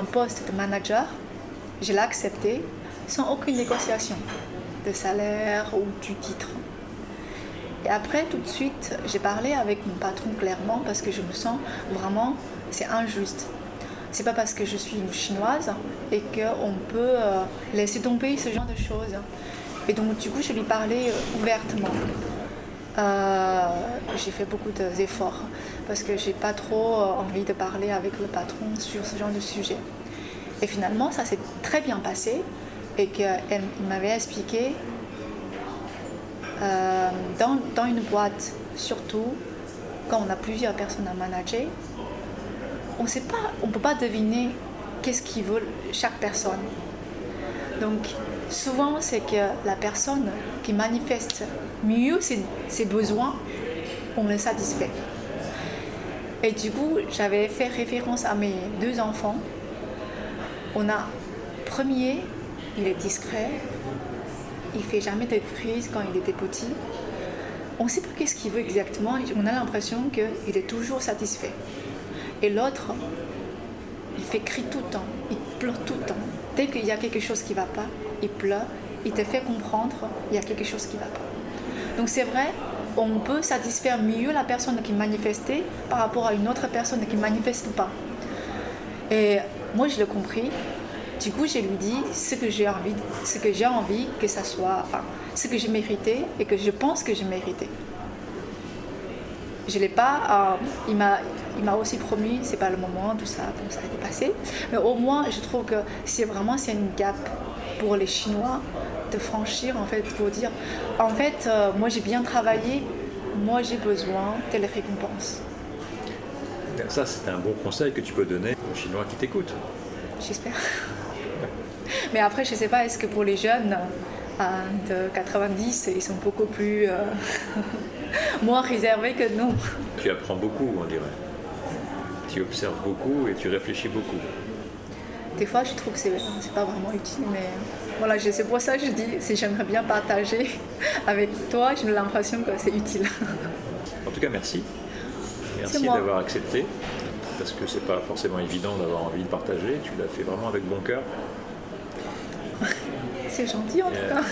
Speaker 2: un poste de manager. Je l'ai accepté sans aucune négociation de salaire ou du titre. Et après, tout de suite, j'ai parlé avec mon patron clairement parce que je me sens vraiment, c'est injuste. C'est pas parce que je suis une chinoise et qu'on peut euh, laisser tomber ce genre de choses. Et donc, du coup, je lui parlais euh, ouvertement. Euh, j'ai fait beaucoup d'efforts parce que j'ai pas trop envie de parler avec le patron sur ce genre de sujet. Et finalement, ça s'est très bien passé et qu'il m'avait expliqué dans une boîte, surtout quand on a plusieurs personnes à manager, on sait pas, on peut pas deviner qu'est-ce qu'ils veut chaque personne. Donc souvent c'est que la personne qui manifeste mieux ses, besoins, on le satisfait. Et du coup, j'avais fait référence à mes deux enfants. On a premier, il est discret, il fait jamais de crise quand il était petit. On ne sait pas qu'est-ce qu'il veut exactement. On a l'impression qu'il est toujours satisfait. Et l'autre, il fait cri tout le temps, il pleure tout le temps. Dès qu'il y a quelque chose qui ne va pas, il pleure, il te fait comprendre qu'il y a quelque chose qui ne va pas. Donc c'est vrai, on peut satisfaire mieux la personne qui manifestait par rapport à une autre personne qui ne manifeste pas. Et moi, je l'ai compris. Du coup, je lui dis ce que j'ai envie, ce que j'ai envie que ça soit, enfin, ce que j'ai mérité et que je pense que j'ai mérité. Je l'ai pas. euh, il m'a, il m'a aussi promis, c'est pas le moment, tout ça, bon, ça a été passé. Mais au moins, je trouve que c'est vraiment c'est une gap pour les Chinois de franchir en fait pour dire en fait euh, moi j'ai bien travaillé, moi j'ai besoin de telle récompense.
Speaker 1: Ça c'est un bon conseil que tu peux donner aux Chinois qui t'écoutent.
Speaker 2: J'espère. [laughs] Mais après je sais pas est-ce que pour les jeunes de 90 ils sont beaucoup plus euh, [laughs] moins réservés que nous?
Speaker 1: Tu apprends beaucoup on dirait. Tu observes beaucoup et tu réfléchis beaucoup
Speaker 2: des fois, je trouve que c'est pas vraiment utile, mais voilà, c'est pour ça que je dis, si j'aimerais bien partager [laughs] avec toi, j'ai l'impression que c'est utile.
Speaker 1: En tout cas, merci. Merci d'avoir accepté, parce que c'est pas forcément évident d'avoir envie de partager. Tu l'as fait vraiment avec bon cœur. [laughs]
Speaker 2: c'est gentil en tout cas.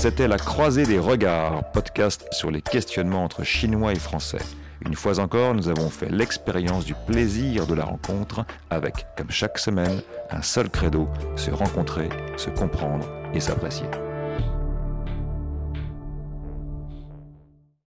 Speaker 1: C'était La Croisée des Regards, podcast sur les questionnements entre Chinois et Français. Une fois encore, nous avons fait l'expérience du plaisir de la rencontre avec, comme chaque semaine, un seul credo, se rencontrer, se comprendre et s'apprécier.